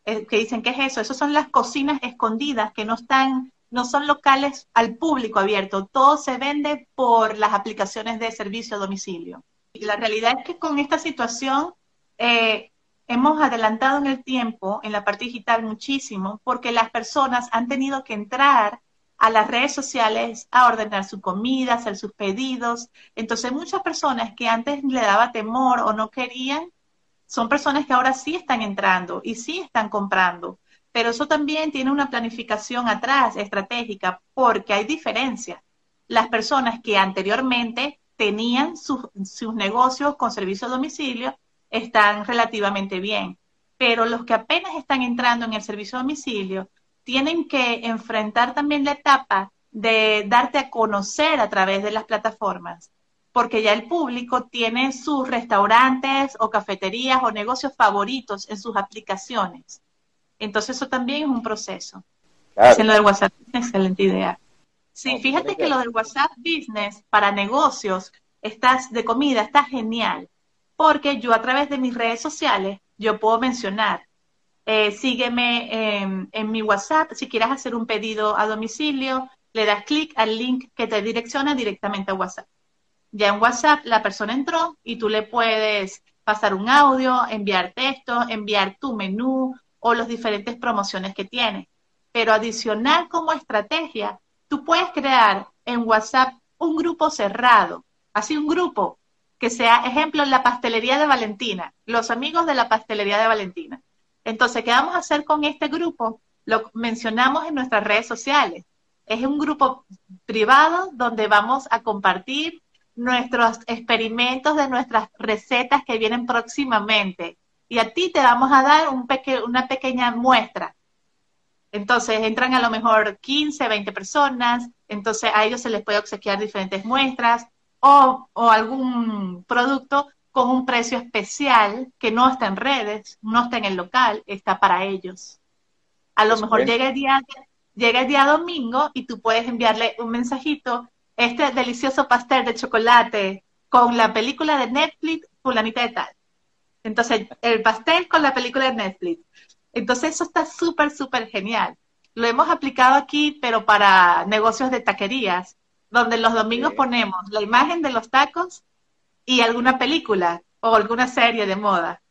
Eh, que dicen, ¿qué es eso? Esas son las cocinas escondidas que no están, no son locales al público abierto. Todo se vende por las aplicaciones de servicio a domicilio. Y la realidad es que con esta situación eh, hemos adelantado en el tiempo, en la parte digital muchísimo, porque las personas han tenido que entrar a las redes sociales a ordenar su comida, hacer sus pedidos. Entonces muchas personas que antes le daba temor o no querían, son personas que ahora sí están entrando y sí están comprando. Pero eso también tiene una planificación atrás, estratégica, porque hay diferencia. Las personas que anteriormente tenían sus, sus negocios con servicio a domicilio están relativamente bien. Pero los que apenas están entrando en el servicio a domicilio tienen que enfrentar también la etapa de darte a conocer a través de las plataformas, porque ya el público tiene sus restaurantes o cafeterías o negocios favoritos en sus aplicaciones. Entonces eso también es un proceso. Claro. lo del WhatsApp Business, excelente idea. Sí, fíjate que lo del WhatsApp Business para negocios estás de comida está genial, porque yo a través de mis redes sociales yo puedo mencionar eh, sígueme en, mi WhatsApp. Si quieres hacer un pedido a domicilio, le das clic al link que te direcciona directamente a WhatsApp. Ya en WhatsApp la persona entró y tú le puedes pasar un audio, enviar texto, enviar tu menú o las diferentes promociones que tiene. Pero adicional como estrategia, tú puedes crear en WhatsApp un grupo cerrado, así un grupo que sea, ejemplo, la pastelería de Valentina, los amigos de la pastelería de Valentina. Entonces, ¿qué vamos a hacer con este grupo? Lo mencionamos en nuestras redes sociales. Es un grupo privado donde vamos a compartir nuestros experimentos de nuestras recetas que vienen próximamente. Y a ti te vamos a dar un una pequeña muestra. Entonces entran a lo mejor 15, 20 personas, entonces a ellos se les puede obsequiar diferentes muestras o algún producto con un precio especial que no está en redes, no está en el local, está para ellos. A lo mejor llega el, día, llega el día domingo y tú puedes enviarle un mensajito, este delicioso pastel de chocolate con la película de Netflix, fulanita de tal. Entonces, el pastel con la película de Netflix. Entonces, eso está súper, súper genial. Lo hemos aplicado aquí, pero para negocios de taquerías, donde los domingos ponemos la imagen de los tacos y alguna película o alguna serie de moda.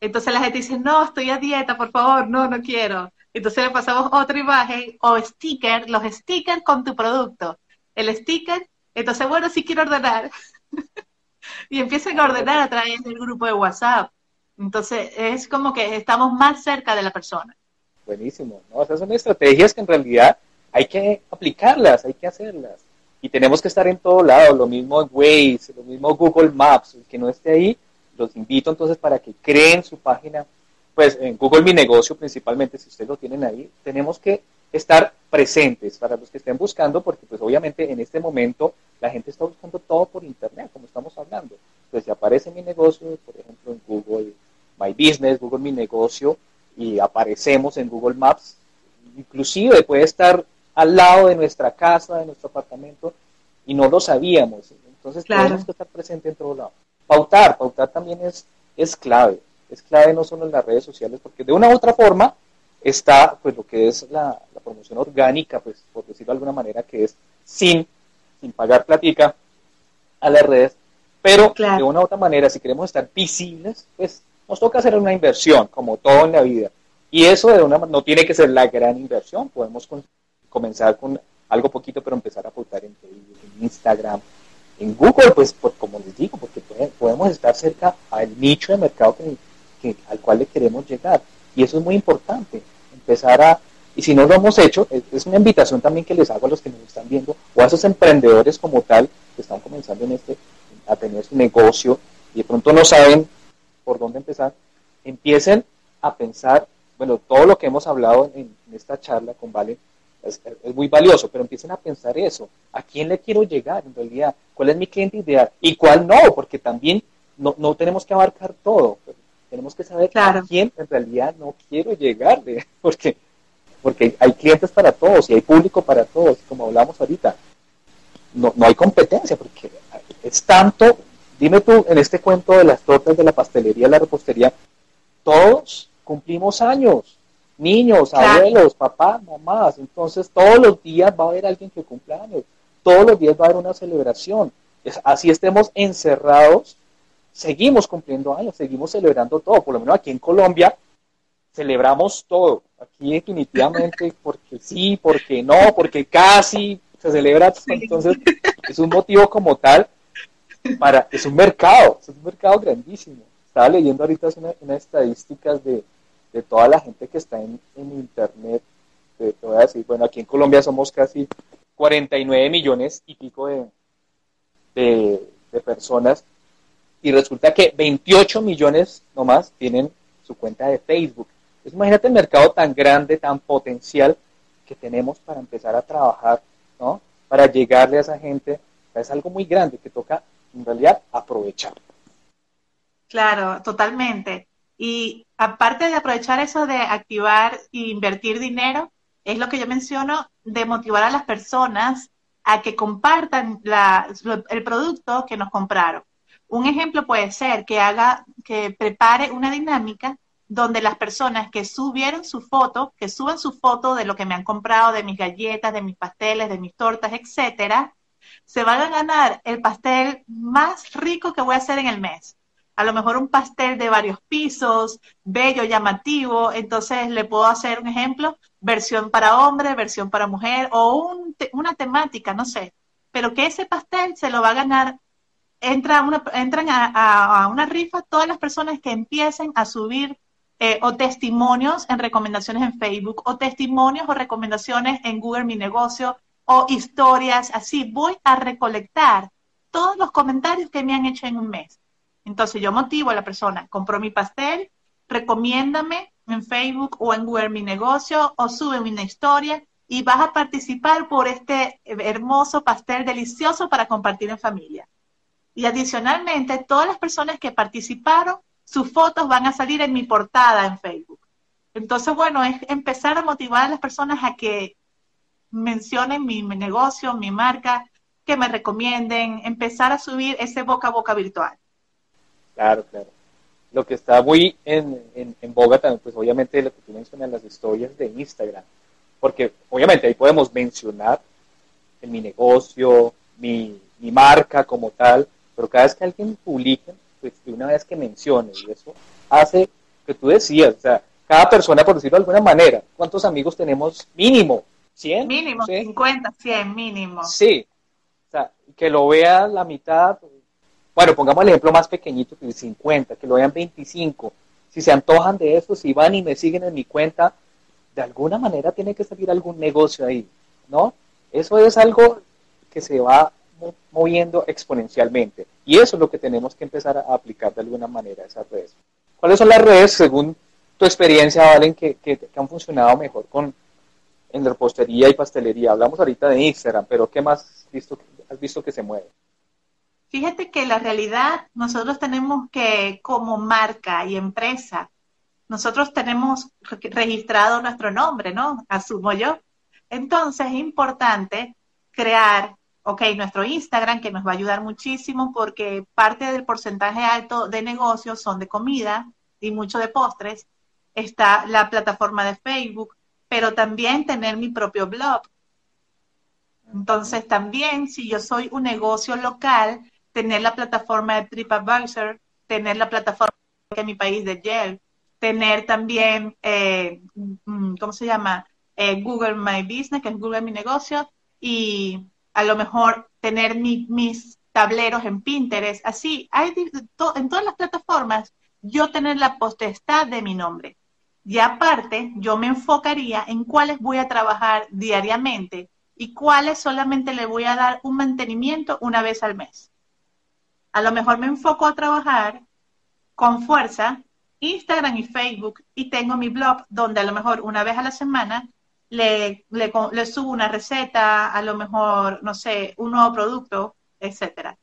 Entonces la gente dice, no, estoy a dieta, por favor, no, no quiero. Entonces le pasamos otra imagen o sticker, los stickers con tu producto. El sticker, entonces, bueno, sí quiero ordenar. y empiezan a ordenar a través del grupo de WhatsApp. Entonces es como que estamos más cerca de la persona. Buenísimo, ¿no? Esas son estrategias que en realidad hay que aplicarlas, hay que hacerlas y tenemos que estar en todo lado, lo mismo Waze, lo mismo Google Maps, el que no esté ahí, los invito entonces para que creen su página, pues en Google Mi Negocio principalmente, si ustedes lo tienen ahí, tenemos que estar presentes para los que estén buscando, porque pues obviamente en este momento la gente está buscando todo por internet, como estamos hablando. Entonces si aparece mi negocio, por ejemplo en Google My Business, Google Mi Negocio, y aparecemos en Google Maps, inclusive puede estar al lado de nuestra casa, de nuestro apartamento, y no lo sabíamos. Entonces tenemos que estar presente en todo lado. Pautar, pautar también es, es clave. Es clave no solo en las redes sociales, porque de una u otra forma está pues lo que es la, promoción orgánica, pues por decirlo de alguna manera, que es sin, sin pagar platica a las redes, pero de una u otra manera, si queremos estar visibles, pues nos toca hacer una inversión, como todo en la vida. Y eso de una no tiene que ser la gran inversión, podemos comenzar con algo poquito, pero empezar a apuntar en Facebook, en Instagram, en Google, pues como les digo, porque podemos estar cerca al nicho de mercado que, al cual le queremos llegar. Y eso es muy importante, empezar a, Y si no lo hemos hecho, es una invitación también que les hago a los que nos están viendo, o a esos emprendedores como tal, que están comenzando en este, a tener su negocio y de pronto no saben por dónde empezar, empiecen a pensar, bueno, todo lo que hemos hablado en, esta charla con Vale es, muy valioso, pero empiecen a pensar eso, ¿a quién le quiero llegar en realidad? ¿Cuál es mi cliente ideal? ¿Y cuál no? Porque también no, no tenemos que abarcar todo, tenemos que saber a quién en realidad no quiero llegarle, porque, porque hay clientes para todos y hay público para todos, como hablamos ahorita. No, no hay competencia, porque es tanto, dime tú, en este cuento de las tortas, de la pastelería, la repostería, todos cumplimos años, niños, abuelos, papás, mamás, entonces todos los días va a haber alguien que cumpla años, todos los días va a haber una celebración. así estemos encerrados, seguimos cumpliendo años, seguimos celebrando todo, por lo menos aquí en Colombia celebramos todo, aquí definitivamente porque sí, porque no, porque casi se celebra, entonces es un motivo como tal para, es un mercado, es un mercado grandísimo. Estaba leyendo ahorita unas estadísticas de, toda la gente que está en, internet, te, voy a decir, bueno, aquí en Colombia somos casi 49 millones y pico de, de personas y resulta que 28 millones nomás tienen su cuenta de Facebook. Entonces, imagínate el mercado tan grande, tan potencial que tenemos para empezar a trabajar, ¿no? Para llegarle a esa gente. Es algo muy grande que toca, en realidad, aprovechar. Claro, totalmente. Y aparte de aprovechar eso de activar e invertir dinero, es lo que yo menciono de motivar a las personas a que compartan el producto que nos compraron. Un ejemplo puede ser que haga, que prepare una dinámica donde las personas que subieron su foto, que suban su foto de lo que me han comprado, de mis galletas, de mis pasteles, de mis tortas, etcétera, se van a ganar el pastel más rico que voy a hacer en el mes. A lo mejor un pastel de varios pisos, bello, llamativo. Entonces le puedo hacer un ejemplo, versión para hombre, versión para mujer o una temática, no sé. Pero que ese pastel se lo va a ganar entra una, entran a, una rifa todas las personas que empiecen a subir eh, o testimonios en recomendaciones en Facebook, o testimonios o recomendaciones en Google Mi Negocio, o historias, así. Voy a recolectar todos los comentarios que me han hecho en un mes. Entonces yo motivo a la persona, compró mi pastel, recomiéndame en Facebook o en Google Mi Negocio, o sube una historia y vas a participar por este hermoso pastel delicioso para compartir en familia. Y adicionalmente, todas las personas que participaron, sus fotos van a salir en mi portada en Facebook. Entonces, bueno, es empezar a motivar a las personas a que mencionen mi, negocio, mi marca, que me recomienden, empezar a subir ese boca a boca virtual. Claro, claro. Lo que está muy en, en, boga también, pues obviamente lo que tú mencionas, las historias de Instagram, porque obviamente ahí podemos mencionar en mi negocio, mi, mi marca como tal, pero cada vez que alguien publica, pues de una vez que mencione, y eso hace que tú decías, o sea, cada persona, por decirlo de alguna manera, ¿cuántos amigos tenemos mínimo? ¿100? Mínimo, 50, 100, mínimo. Sí, o sea, que lo vea la mitad, bueno, pongamos el ejemplo más pequeñito, que 50, que lo vean 25. Si se antojan de eso, si van y me siguen en mi cuenta, de alguna manera tiene que salir algún negocio ahí, ¿no? Eso es algo que se va moviendo exponencialmente. Y eso es lo que tenemos que empezar a aplicar de alguna manera esas redes. ¿Cuáles son las redes, según tu experiencia, Valen, que, que, han funcionado mejor con en repostería y pastelería? Hablamos ahorita de Instagram, pero ¿qué más has visto que se mueve? Fíjate que la realidad, nosotros tenemos que, como marca y empresa, nosotros tenemos registrado nuestro nombre, ¿no? Asumo yo. Entonces es importante crear ok, nuestro Instagram, que nos va a ayudar muchísimo porque parte del porcentaje alto de negocios son de comida y mucho de postres. Está la plataforma de Facebook, pero también tener mi propio blog. Entonces, también, si yo soy un negocio local, tener la plataforma de TripAdvisor, tener la plataforma de mi país de Yelp, tener también, eh, mm, ¿cómo se llama? Eh, Google My Business, que es Google Mi Negocio, y a lo mejor tener mis tableros en Pinterest, así, hay en todas las plataformas, yo tener la potestad de mi nombre. Y aparte, yo me enfocaría en cuáles voy a trabajar diariamente y cuáles solamente le voy a dar un mantenimiento una vez al mes. A lo mejor me enfoco a trabajar con fuerza Instagram y Facebook y tengo mi blog donde a lo mejor una vez a la semana le, subo una receta, a lo mejor, no sé, un nuevo producto, etcétera.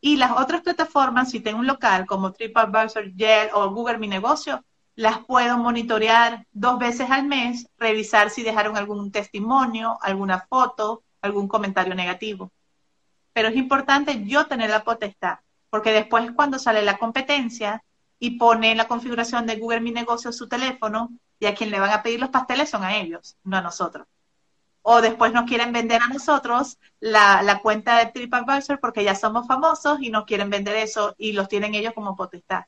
Y las otras plataformas, si tengo un local como TripAdvisor, Yelp o Google Mi Negocio, las puedo monitorear dos veces al mes, revisar si dejaron algún testimonio, alguna foto, algún comentario negativo. Pero es importante yo tener la potestad, porque después cuando sale la competencia y pone la configuración de Google Mi Negocio su teléfono, y a quien le van a pedir los pasteles son a ellos, no a nosotros. O después nos quieren vender a nosotros la, la cuenta de TripAdvisor porque ya somos famosos y nos quieren vender eso y los tienen ellos como potestad.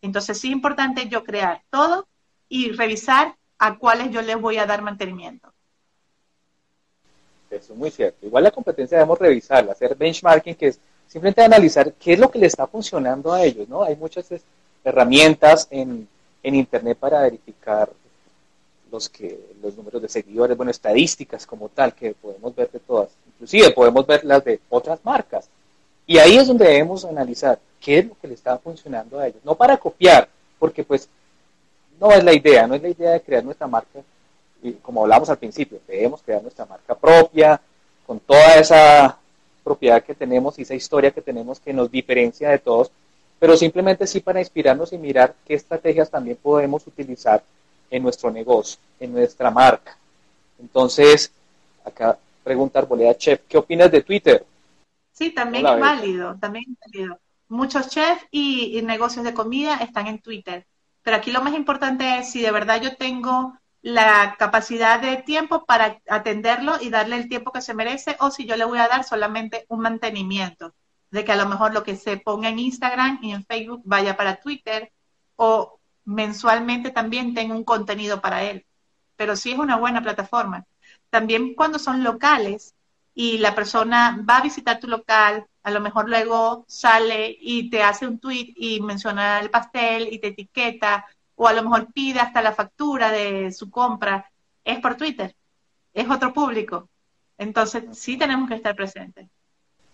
Entonces sí es importante yo crear todo y revisar a cuáles yo les voy a dar mantenimiento. Eso es muy cierto. Igual la competencia debemos revisarla, hacer benchmarking, que es simplemente analizar qué es lo que le está funcionando a ellos, ¿no? Hay muchas herramientas en, en Internet para verificar los, que, los números de seguidores, bueno, estadísticas como tal, que podemos ver de todas. Inclusive podemos ver las de otras marcas. Y ahí es donde debemos analizar qué es lo que le está funcionando a ellos. No para copiar, porque pues no es la idea, no es la idea de crear nuestra marca, y como hablamos al principio, debemos crear nuestra marca propia, con toda esa propiedad que tenemos y esa historia que tenemos que nos diferencia de todos, pero simplemente sí para inspirarnos y mirar qué estrategias también podemos utilizar en nuestro negocio, en nuestra marca. Entonces, acá pregunta Arboleda Chef, ¿qué opinas de Twitter? Sí, también es válido, también es válido. Muchos chefs y, negocios de comida están en Twitter, pero aquí lo más importante es si de verdad yo tengo la capacidad de tiempo para atenderlo y darle el tiempo que se merece o si yo le voy a dar solamente un mantenimiento, de que a lo mejor lo que se ponga en Instagram y en Facebook vaya para Twitter o mensualmente también tengo un contenido para él. Pero sí es una buena plataforma. También cuando son locales, y la persona va a visitar tu local, a lo mejor luego sale y te hace un tweet y menciona el pastel y te etiqueta, o a lo mejor pide hasta la factura de su compra, es por Twitter, es otro público. Entonces, sí tenemos que estar presentes.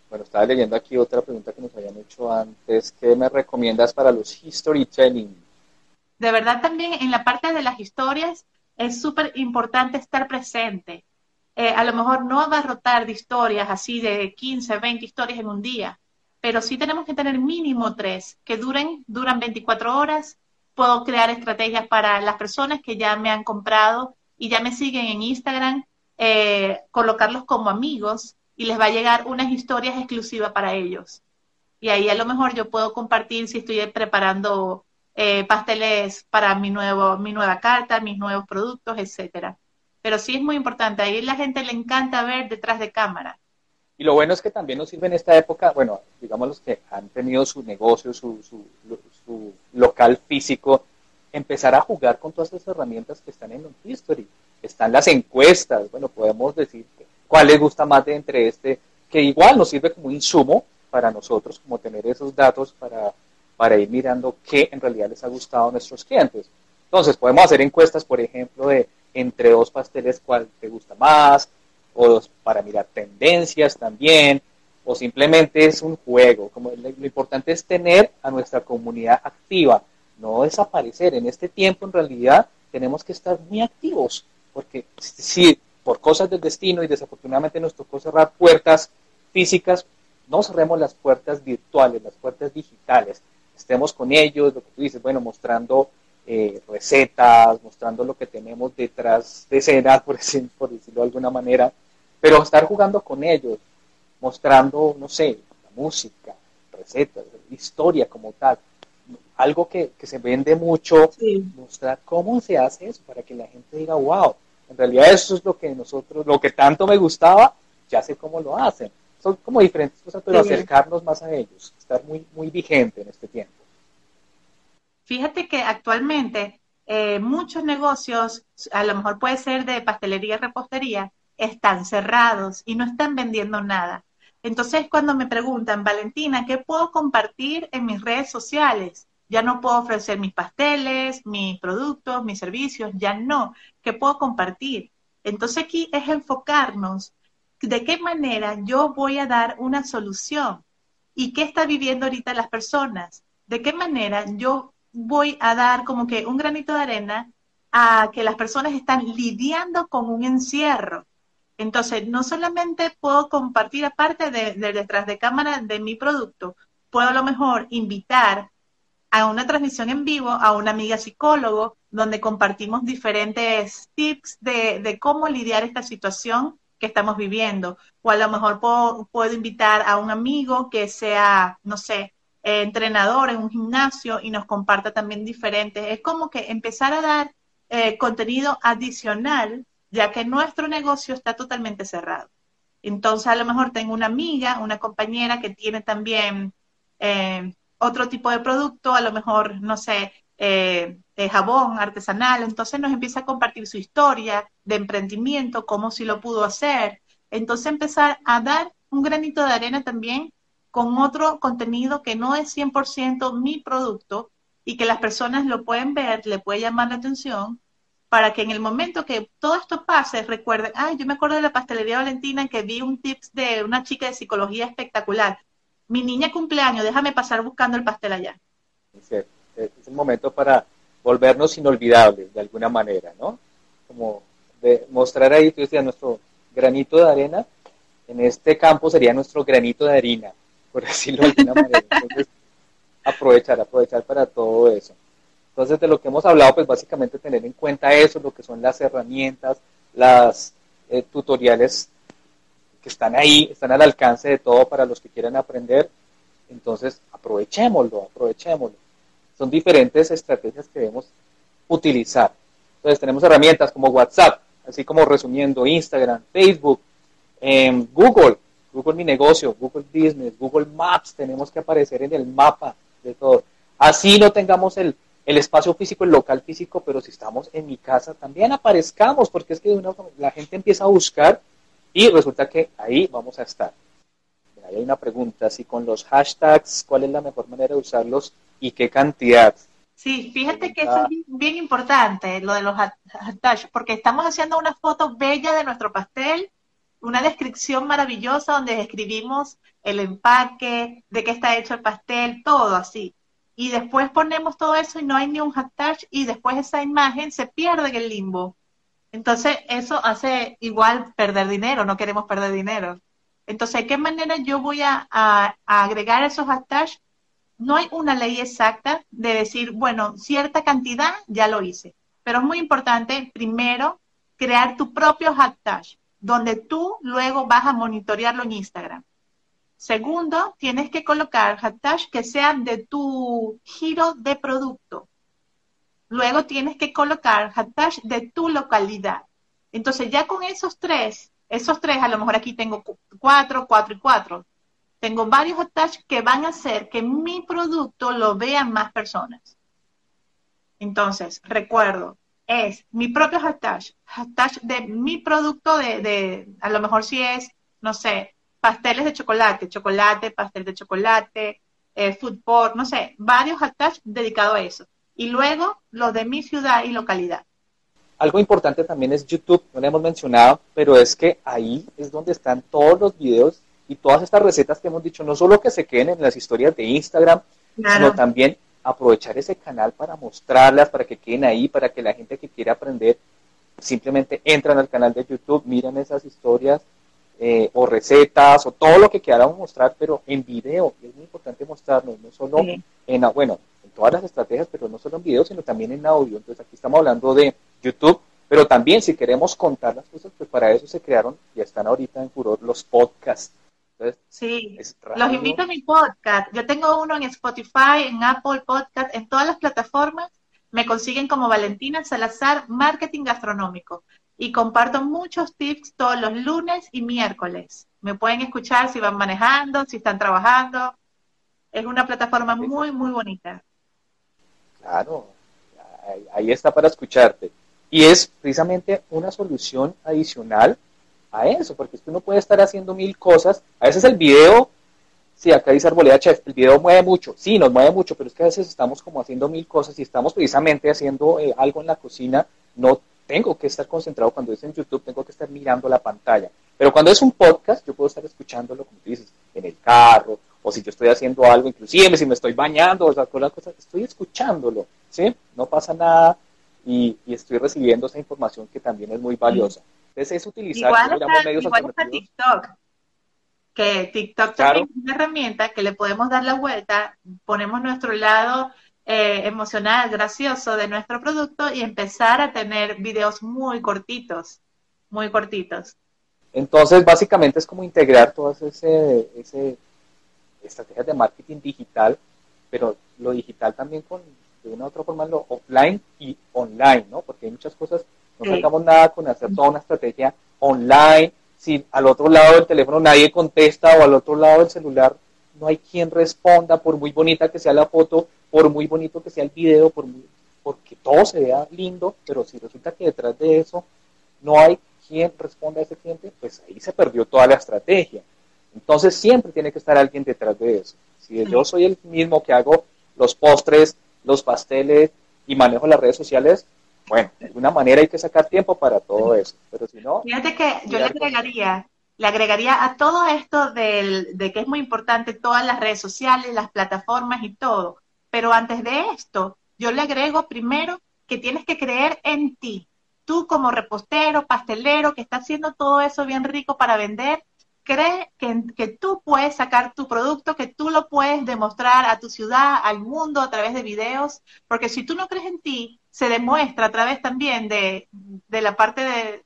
Bueno, estaba leyendo aquí otra pregunta que nos habían hecho antes. ¿Qué me recomiendas para los history telling? De verdad, también en la parte de las historias es súper importante estar presente. Eh, a lo mejor no va a rotar de historias así de 15, 20 historias en un día, pero sí tenemos que tener mínimo tres que duren, duran 24 horas. Puedo crear estrategias para las personas que ya me han comprado y ya me siguen en Instagram, eh, colocarlos como amigos y les va a llegar unas historias exclusivas para ellos. Y ahí a lo mejor yo puedo compartir si estoy preparando eh, pasteles para mi nuevo, mi nueva carta, mis nuevos productos, etcétera pero sí es muy importante. Ahí la gente le encanta ver detrás de cámara. Y lo bueno es que también nos sirve en esta época, bueno, digamos los que han tenido su negocio, su, su, local físico, empezar a jugar con todas esas herramientas que están en un History. Están las encuestas, bueno, podemos decir cuál les gusta más de entre este, que igual nos sirve como insumo para nosotros, como tener esos datos para, para ir mirando qué en realidad les ha gustado a nuestros clientes. Entonces, podemos hacer encuestas, por ejemplo, de entre dos pasteles cuál te gusta más, o para mirar tendencias también, o simplemente es un juego. Como lo, importante es tener a nuestra comunidad activa, no desaparecer. En este tiempo, en realidad, tenemos que estar muy activos, porque si por cosas del destino y desafortunadamente nos tocó cerrar puertas físicas, no cerremos las puertas virtuales, las puertas digitales. Estemos con ellos, lo que tú dices, bueno, mostrando eh, recetas, mostrando lo que tenemos detrás de escena, por, por decirlo de alguna manera, pero estar jugando con ellos, mostrando, no sé, la música, recetas, historia como tal, algo que, se vende mucho, mostrar cómo se hace eso para que la gente diga, wow, en realidad eso es lo que nosotros, lo que tanto me gustaba, ya sé cómo lo hacen. Son como diferentes cosas, pero acercarnos más a ellos, estar muy, muy vigente en este tiempo. Fíjate que actualmente eh, muchos negocios, a lo mejor puede ser de pastelería y repostería, están cerrados y no están vendiendo nada. Entonces, cuando me preguntan, Valentina, ¿qué puedo compartir en mis redes sociales? ya no puedo ofrecer mis pasteles, mis productos, mis servicios, ya no, que puedo compartir. Entonces aquí es enfocarnos de qué manera yo voy a dar una solución y qué está viviendo ahorita las personas, de qué manera yo voy a dar como que un granito de arena a que las personas están lidiando con un encierro. Entonces, no solamente puedo compartir aparte de, detrás de cámara de mi producto, puedo a lo mejor invitar a una transmisión en vivo a una amiga psicólogo donde compartimos diferentes tips de, cómo lidiar esta situación que estamos viviendo. O a lo mejor puedo, invitar a un amigo que sea, no sé, entrenador en un gimnasio y nos comparta también diferentes. Es como que empezar a dar eh, contenido adicional, ya que nuestro negocio está totalmente cerrado. Entonces, a lo mejor tengo una amiga, una compañera que tiene también eh, otro tipo de producto, a lo mejor, no sé, eh, jabón artesanal, entonces nos empieza a compartir su historia de emprendimiento, cómo si lo pudo hacer. Entonces empezar a dar un granito de arena también con otro contenido que no es 100% mi producto, y que las personas lo pueden ver, le puede llamar la atención, para que en el momento que todo esto pase, recuerden, ay, yo me acuerdo de la pastelería Valentina en que vi un tips de una chica de psicología espectacular. Mi niña cumpleaños, déjame pasar buscando el pastel allá. Es, un momento para volvernos inolvidables de alguna manera, ¿no? Como de mostrar ahí, tú decías, nuestro granito de arena, en este campo sería nuestro granito de harina, por decirlo de alguna manera. Entonces, aprovechar, aprovechar para todo eso. Entonces, de lo que hemos hablado, pues básicamente tener en cuenta eso, lo que son las herramientas, las eh, tutoriales que están ahí, están al alcance de todo para los que quieran aprender. Entonces, aprovechémoslo, aprovechémoslo. Son diferentes estrategias que debemos utilizar. Entonces, tenemos herramientas como WhatsApp, así como resumiendo Instagram, Facebook, em, Google, Google Mi Negocio, Google Business, Google Maps, tenemos que aparecer en el mapa de todo. Así no tengamos el, espacio físico, el local físico, pero si estamos en mi casa también aparezcamos, porque es que la gente empieza a buscar y resulta que ahí vamos a estar. Ahí hay una pregunta, si con los hashtags, ¿cuál es la mejor manera de usarlos y qué cantidad? Sí, fíjate que eso es bien importante, lo de los hashtags, porque estamos haciendo una foto bella de nuestro pastel una descripción maravillosa donde escribimos el empaque, de qué está hecho el pastel, todo así. Y después ponemos todo eso y no hay ni un hashtag y después esa imagen se pierde en el limbo. Entonces eso hace igual perder dinero, no queremos perder dinero. Entonces, ¿de qué manera yo voy a, a agregar esos hashtags? No hay una ley exacta de decir, bueno, cierta cantidad ya lo hice. Pero es muy importante, primero, crear tu propio hashtag donde tú luego vas a monitorearlo en Instagram. Segundo, tienes que colocar hashtags que sean de tu giro de producto. Luego tienes que colocar hashtags de tu localidad. Entonces ya con esos tres, esos tres, a lo mejor aquí tengo cuatro, cuatro y cuatro. Tengo varios hashtags que van a hacer que mi producto lo vean más personas. Entonces, recuerdo, es mi propio hashtag, hashtag de mi producto de, a lo mejor si es, no sé, pasteles de chocolate, chocolate, pastel de chocolate, eh, pork, no sé, varios hashtags dedicados a eso. Y luego los de mi ciudad y localidad. Algo importante también es YouTube, no lo hemos mencionado, pero es que ahí es donde están todos los videos y todas estas recetas que hemos dicho, no solo que se queden en las historias de Instagram, sino también aprovechar ese canal para mostrarlas, para que queden ahí, para que la gente que quiere aprender simplemente entran al canal de YouTube, miren esas historias eh, o recetas o todo lo que queramos mostrar, pero en video. Es muy importante mostrarnos, no solo en, bueno, en todas las estrategias, pero no solo en video, sino también en audio. Entonces aquí estamos hablando de YouTube, pero también si queremos contar las cosas, pues para eso se crearon, y están ahorita en furor los podcasts sí, los invito a mi podcast. Yo tengo uno en Spotify, en Apple Podcast, en todas las plataformas. Me consiguen como Valentina Salazar Marketing Gastronómico. Y comparto muchos tips todos los lunes y miércoles. Me pueden escuchar si van manejando, si están trabajando. Es una plataforma muy, muy bonita. Claro, ahí está para escucharte. Y es precisamente una solución adicional a eso, porque usted no puede estar haciendo mil cosas. A veces el video Sí, acá dice Arboleda Chef, el video mueve mucho. Sí, nos mueve mucho, pero es que a veces estamos como haciendo mil cosas y estamos precisamente haciendo eh, algo en la cocina. No tengo que estar concentrado cuando es en YouTube, tengo que estar mirando la pantalla. Pero cuando es un podcast, yo puedo estar escuchándolo, como tú dices, en el carro, o si yo estoy haciendo algo, inclusive si me estoy bañando o las cosas, estoy escuchándolo, ¿sí? No pasa nada y, estoy recibiendo esa información que también es muy valiosa. Entonces es utilizar medios igual TikTok que TikTok también es una herramienta que le podemos dar la vuelta, ponemos nuestro lado eh, emocional, gracioso de nuestro producto y empezar a tener videos muy cortitos, muy cortitos. Entonces, básicamente es como integrar todas ese, ese estrategias de marketing digital, pero lo digital también con, de una u otra forma, lo offline y online, ¿no? Porque hay muchas cosas, no sacamos nada con hacer toda una estrategia online, si al otro lado del teléfono nadie contesta o al otro lado del celular no hay quien responda, por muy bonita que sea la foto, por muy bonito que sea el video, por porque todo se vea lindo, pero si resulta que detrás de eso no hay quien responda a ese cliente, pues ahí se perdió toda la estrategia. Entonces siempre tiene que estar alguien detrás de eso. Si yo soy el mismo que hago los postres, los pasteles y manejo las redes sociales, bueno, de alguna manera hay que sacar tiempo para todo eso, pero si no... Fíjate que yo le agregaría, le agregaría a todo esto del, de que es muy importante todas las redes sociales, las plataformas y todo, pero antes de esto, yo le agrego primero que tienes que creer en ti. Tú como repostero, pastelero, que está haciendo todo eso bien rico para vender, cree que, tú puedes sacar tu producto, que tú lo puedes demostrar a tu ciudad, al mundo a través de videos, porque si tú no crees en ti, se demuestra a través también de, la parte de,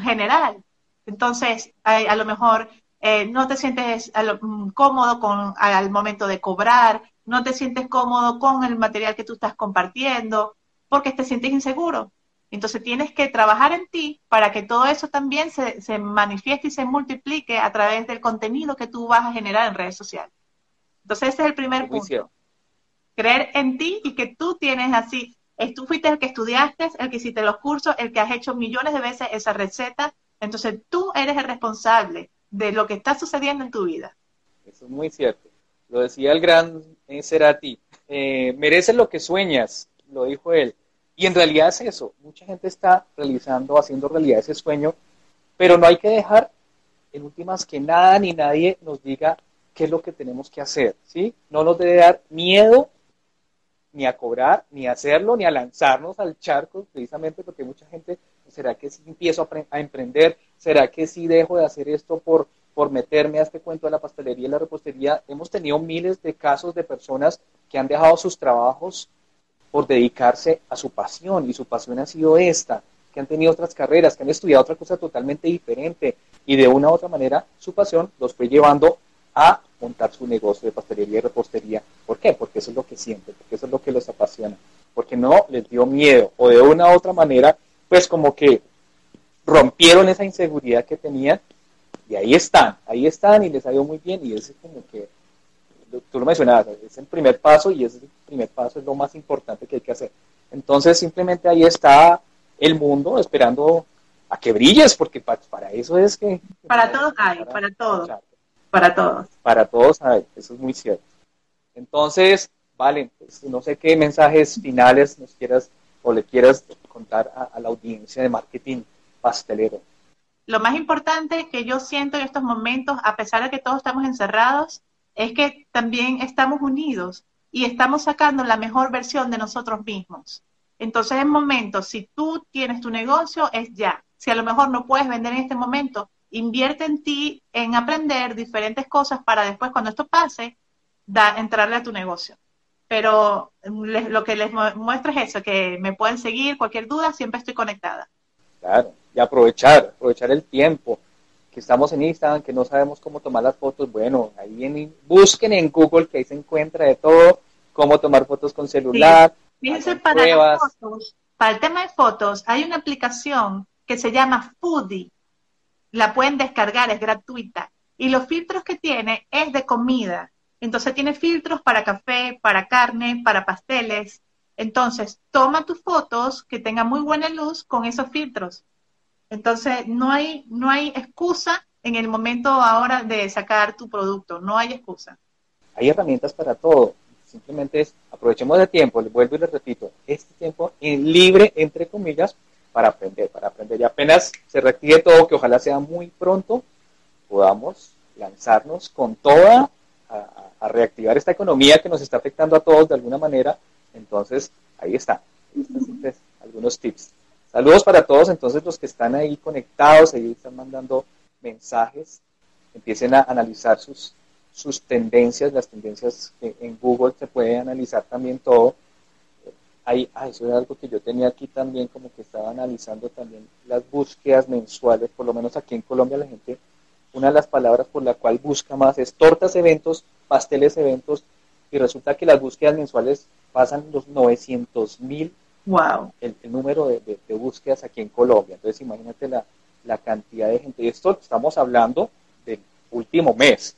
general. Entonces, a, lo mejor eh, no te sientes mm, cómodo con, al momento de cobrar, no te sientes cómodo con el material que tú estás compartiendo, porque te sientes inseguro. Entonces tienes que trabajar en ti para que todo eso también se, se manifieste y se multiplique a través del contenido que tú vas a generar en redes sociales. Entonces ese es el primer punto. Creer en ti y que tú tienes así, tú fuiste el que estudiaste, el que hiciste los cursos, el que has hecho millones de veces esa receta. Entonces tú eres el responsable de lo que está sucediendo en tu vida. Eso es muy cierto. Lo decía el gran Cerati. Eh, mereces lo que sueñas, lo dijo él. Y en realidad es eso. Mucha gente está realizando, haciendo realidad ese sueño, pero no hay que dejar, en últimas, que nada ni nadie nos diga qué es lo que tenemos que hacer. ¿sí? No nos debe dar miedo ni a cobrar, ni a hacerlo, ni a lanzarnos al charco, precisamente porque mucha gente, ¿será que si empiezo a, emprender? ¿Será que si dejo de hacer esto por, por meterme a este cuento de la pastelería y la repostería? Hemos tenido miles de casos de personas que han dejado sus trabajos por dedicarse a su pasión, y su pasión ha sido esta, que han tenido otras carreras, que han estudiado otra cosa totalmente diferente, y de una u otra manera su pasión los fue llevando a montar su negocio de pastelería y repostería. ¿Por qué? Porque eso es lo que sienten, porque eso es lo que los apasiona, porque no les dio miedo o de una u otra manera, pues como que rompieron esa inseguridad que tenían y ahí están, ahí están y les ha ido muy bien y ese es como que, tú lo mencionabas, es el primer paso y ese primer paso es lo más importante que hay que hacer. Entonces simplemente ahí está el mundo esperando a que brilles, porque para, eso es que... Para todos hay, para todos. Para todos. Para todos, eso es muy cierto. Entonces, vale, pues, no sé qué mensajes finales nos quieras o le quieras contar a, la audiencia de marketing pastelero. Lo más importante que yo siento en estos momentos, a pesar de que todos estamos encerrados, es que también estamos unidos y estamos sacando la mejor versión de nosotros mismos. Entonces, en momentos, si tú tienes tu negocio, es ya. Si a lo mejor no puedes vender en este momento, invierte en ti, en aprender diferentes cosas para después, cuando esto pase, da, entrarle a tu negocio. Pero lo que les muestro es eso, que me pueden seguir, cualquier duda, siempre estoy conectada. Claro, y aprovechar, aprovechar el tiempo, que estamos en Instagram, que no sabemos cómo tomar las fotos, bueno, ahí en, busquen en Google, que ahí se encuentra de todo, cómo tomar fotos con celular. Fíjense, para, fotos, para el tema de fotos, hay una aplicación que se llama Foodie la pueden descargar, es gratuita. Y los filtros que tiene es de comida. Entonces tiene filtros para café, para carne, para pasteles. Entonces, toma tus fotos que tengan muy buena luz con esos filtros. Entonces, no hay, no hay excusa en el momento ahora de sacar tu producto, no hay excusa. hay herramientas para todo. Simplemente es aprovechemos el tiempo, les vuelvo y les repito, este tiempo en libre, entre comillas, para aprender, para aprender. Y apenas se reactive todo, que ojalá sea muy pronto, podamos lanzarnos con toda a, reactivar esta economía que nos está afectando a todos de alguna manera. Entonces, ahí está. Están algunos tips. Saludos para todos, entonces los que están ahí conectados, ahí están mandando mensajes, empiecen a analizar sus, sus tendencias, las tendencias que en Google se puede analizar también todo. Ahí, ah, eso es algo que yo tenía aquí también, como que estaba analizando también las búsquedas mensuales, por lo menos aquí en Colombia la gente una de las palabras por la cual busca más es tortas eventos, pasteles eventos, y resulta que las búsquedas mensuales pasan los 900 mil, wow. el, número de, búsquedas aquí en Colombia. Entonces imagínate la, cantidad de gente. Y esto estamos hablando del último mes.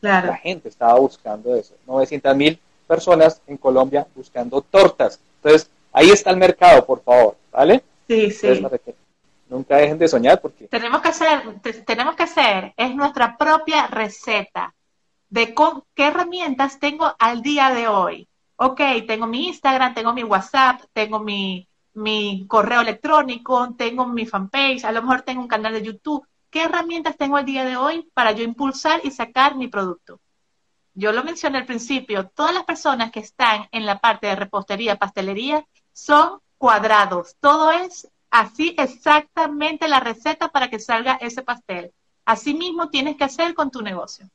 Claro. La gente estaba buscando eso. 900 mil personas en Colombia buscando tortas. Entonces, ahí está el mercado, por favor, ¿vale? Sí, sí nunca dejen de soñar porque... Tenemos que hacer, tenemos que hacer, es nuestra propia receta de qué herramientas tengo al día de hoy. Ok, tengo mi Instagram, tengo mi WhatsApp, tengo mi, mi correo electrónico, tengo mi fanpage, a lo mejor tengo un canal de YouTube. ¿Qué herramientas tengo al día de hoy para yo impulsar y sacar mi producto? Yo lo mencioné al principio, todas las personas que están en la parte de repostería, pastelería, son cuadrados. Todo es así exactamente la receta para que salga ese pastel. Así mismo tienes que hacer con tu negocio.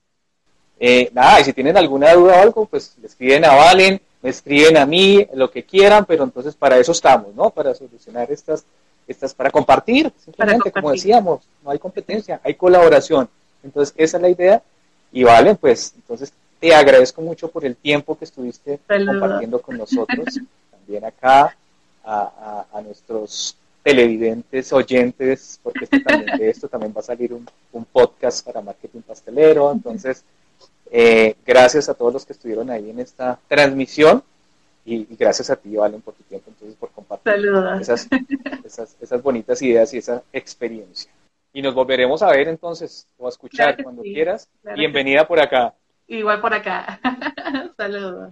Eh, nada, y si tienen alguna duda o algo, pues le escriben a Valen, me escriben a mí, lo que quieran, pero entonces para eso estamos, ¿no? Para solucionar estas, estas, para compartir, simplemente, como decíamos, no hay competencia, hay colaboración. Entonces, esa es la idea. Y Valen, pues, entonces te agradezco mucho por el tiempo que estuviste compartiendo con nosotros, también acá, a, a nuestros televidentes, oyentes, porque también, de esto también va a salir un, podcast para marketing pastelero. Entonces, eh, gracias a todos los que estuvieron ahí en esta transmisión y, gracias a ti, Valen, por tu tiempo, entonces, por compartir esas, esas, bonitas ideas y esa experiencia. Y nos volveremos a ver entonces o a escuchar cuando quieras. Bienvenida por acá. Igual por acá. Saludos.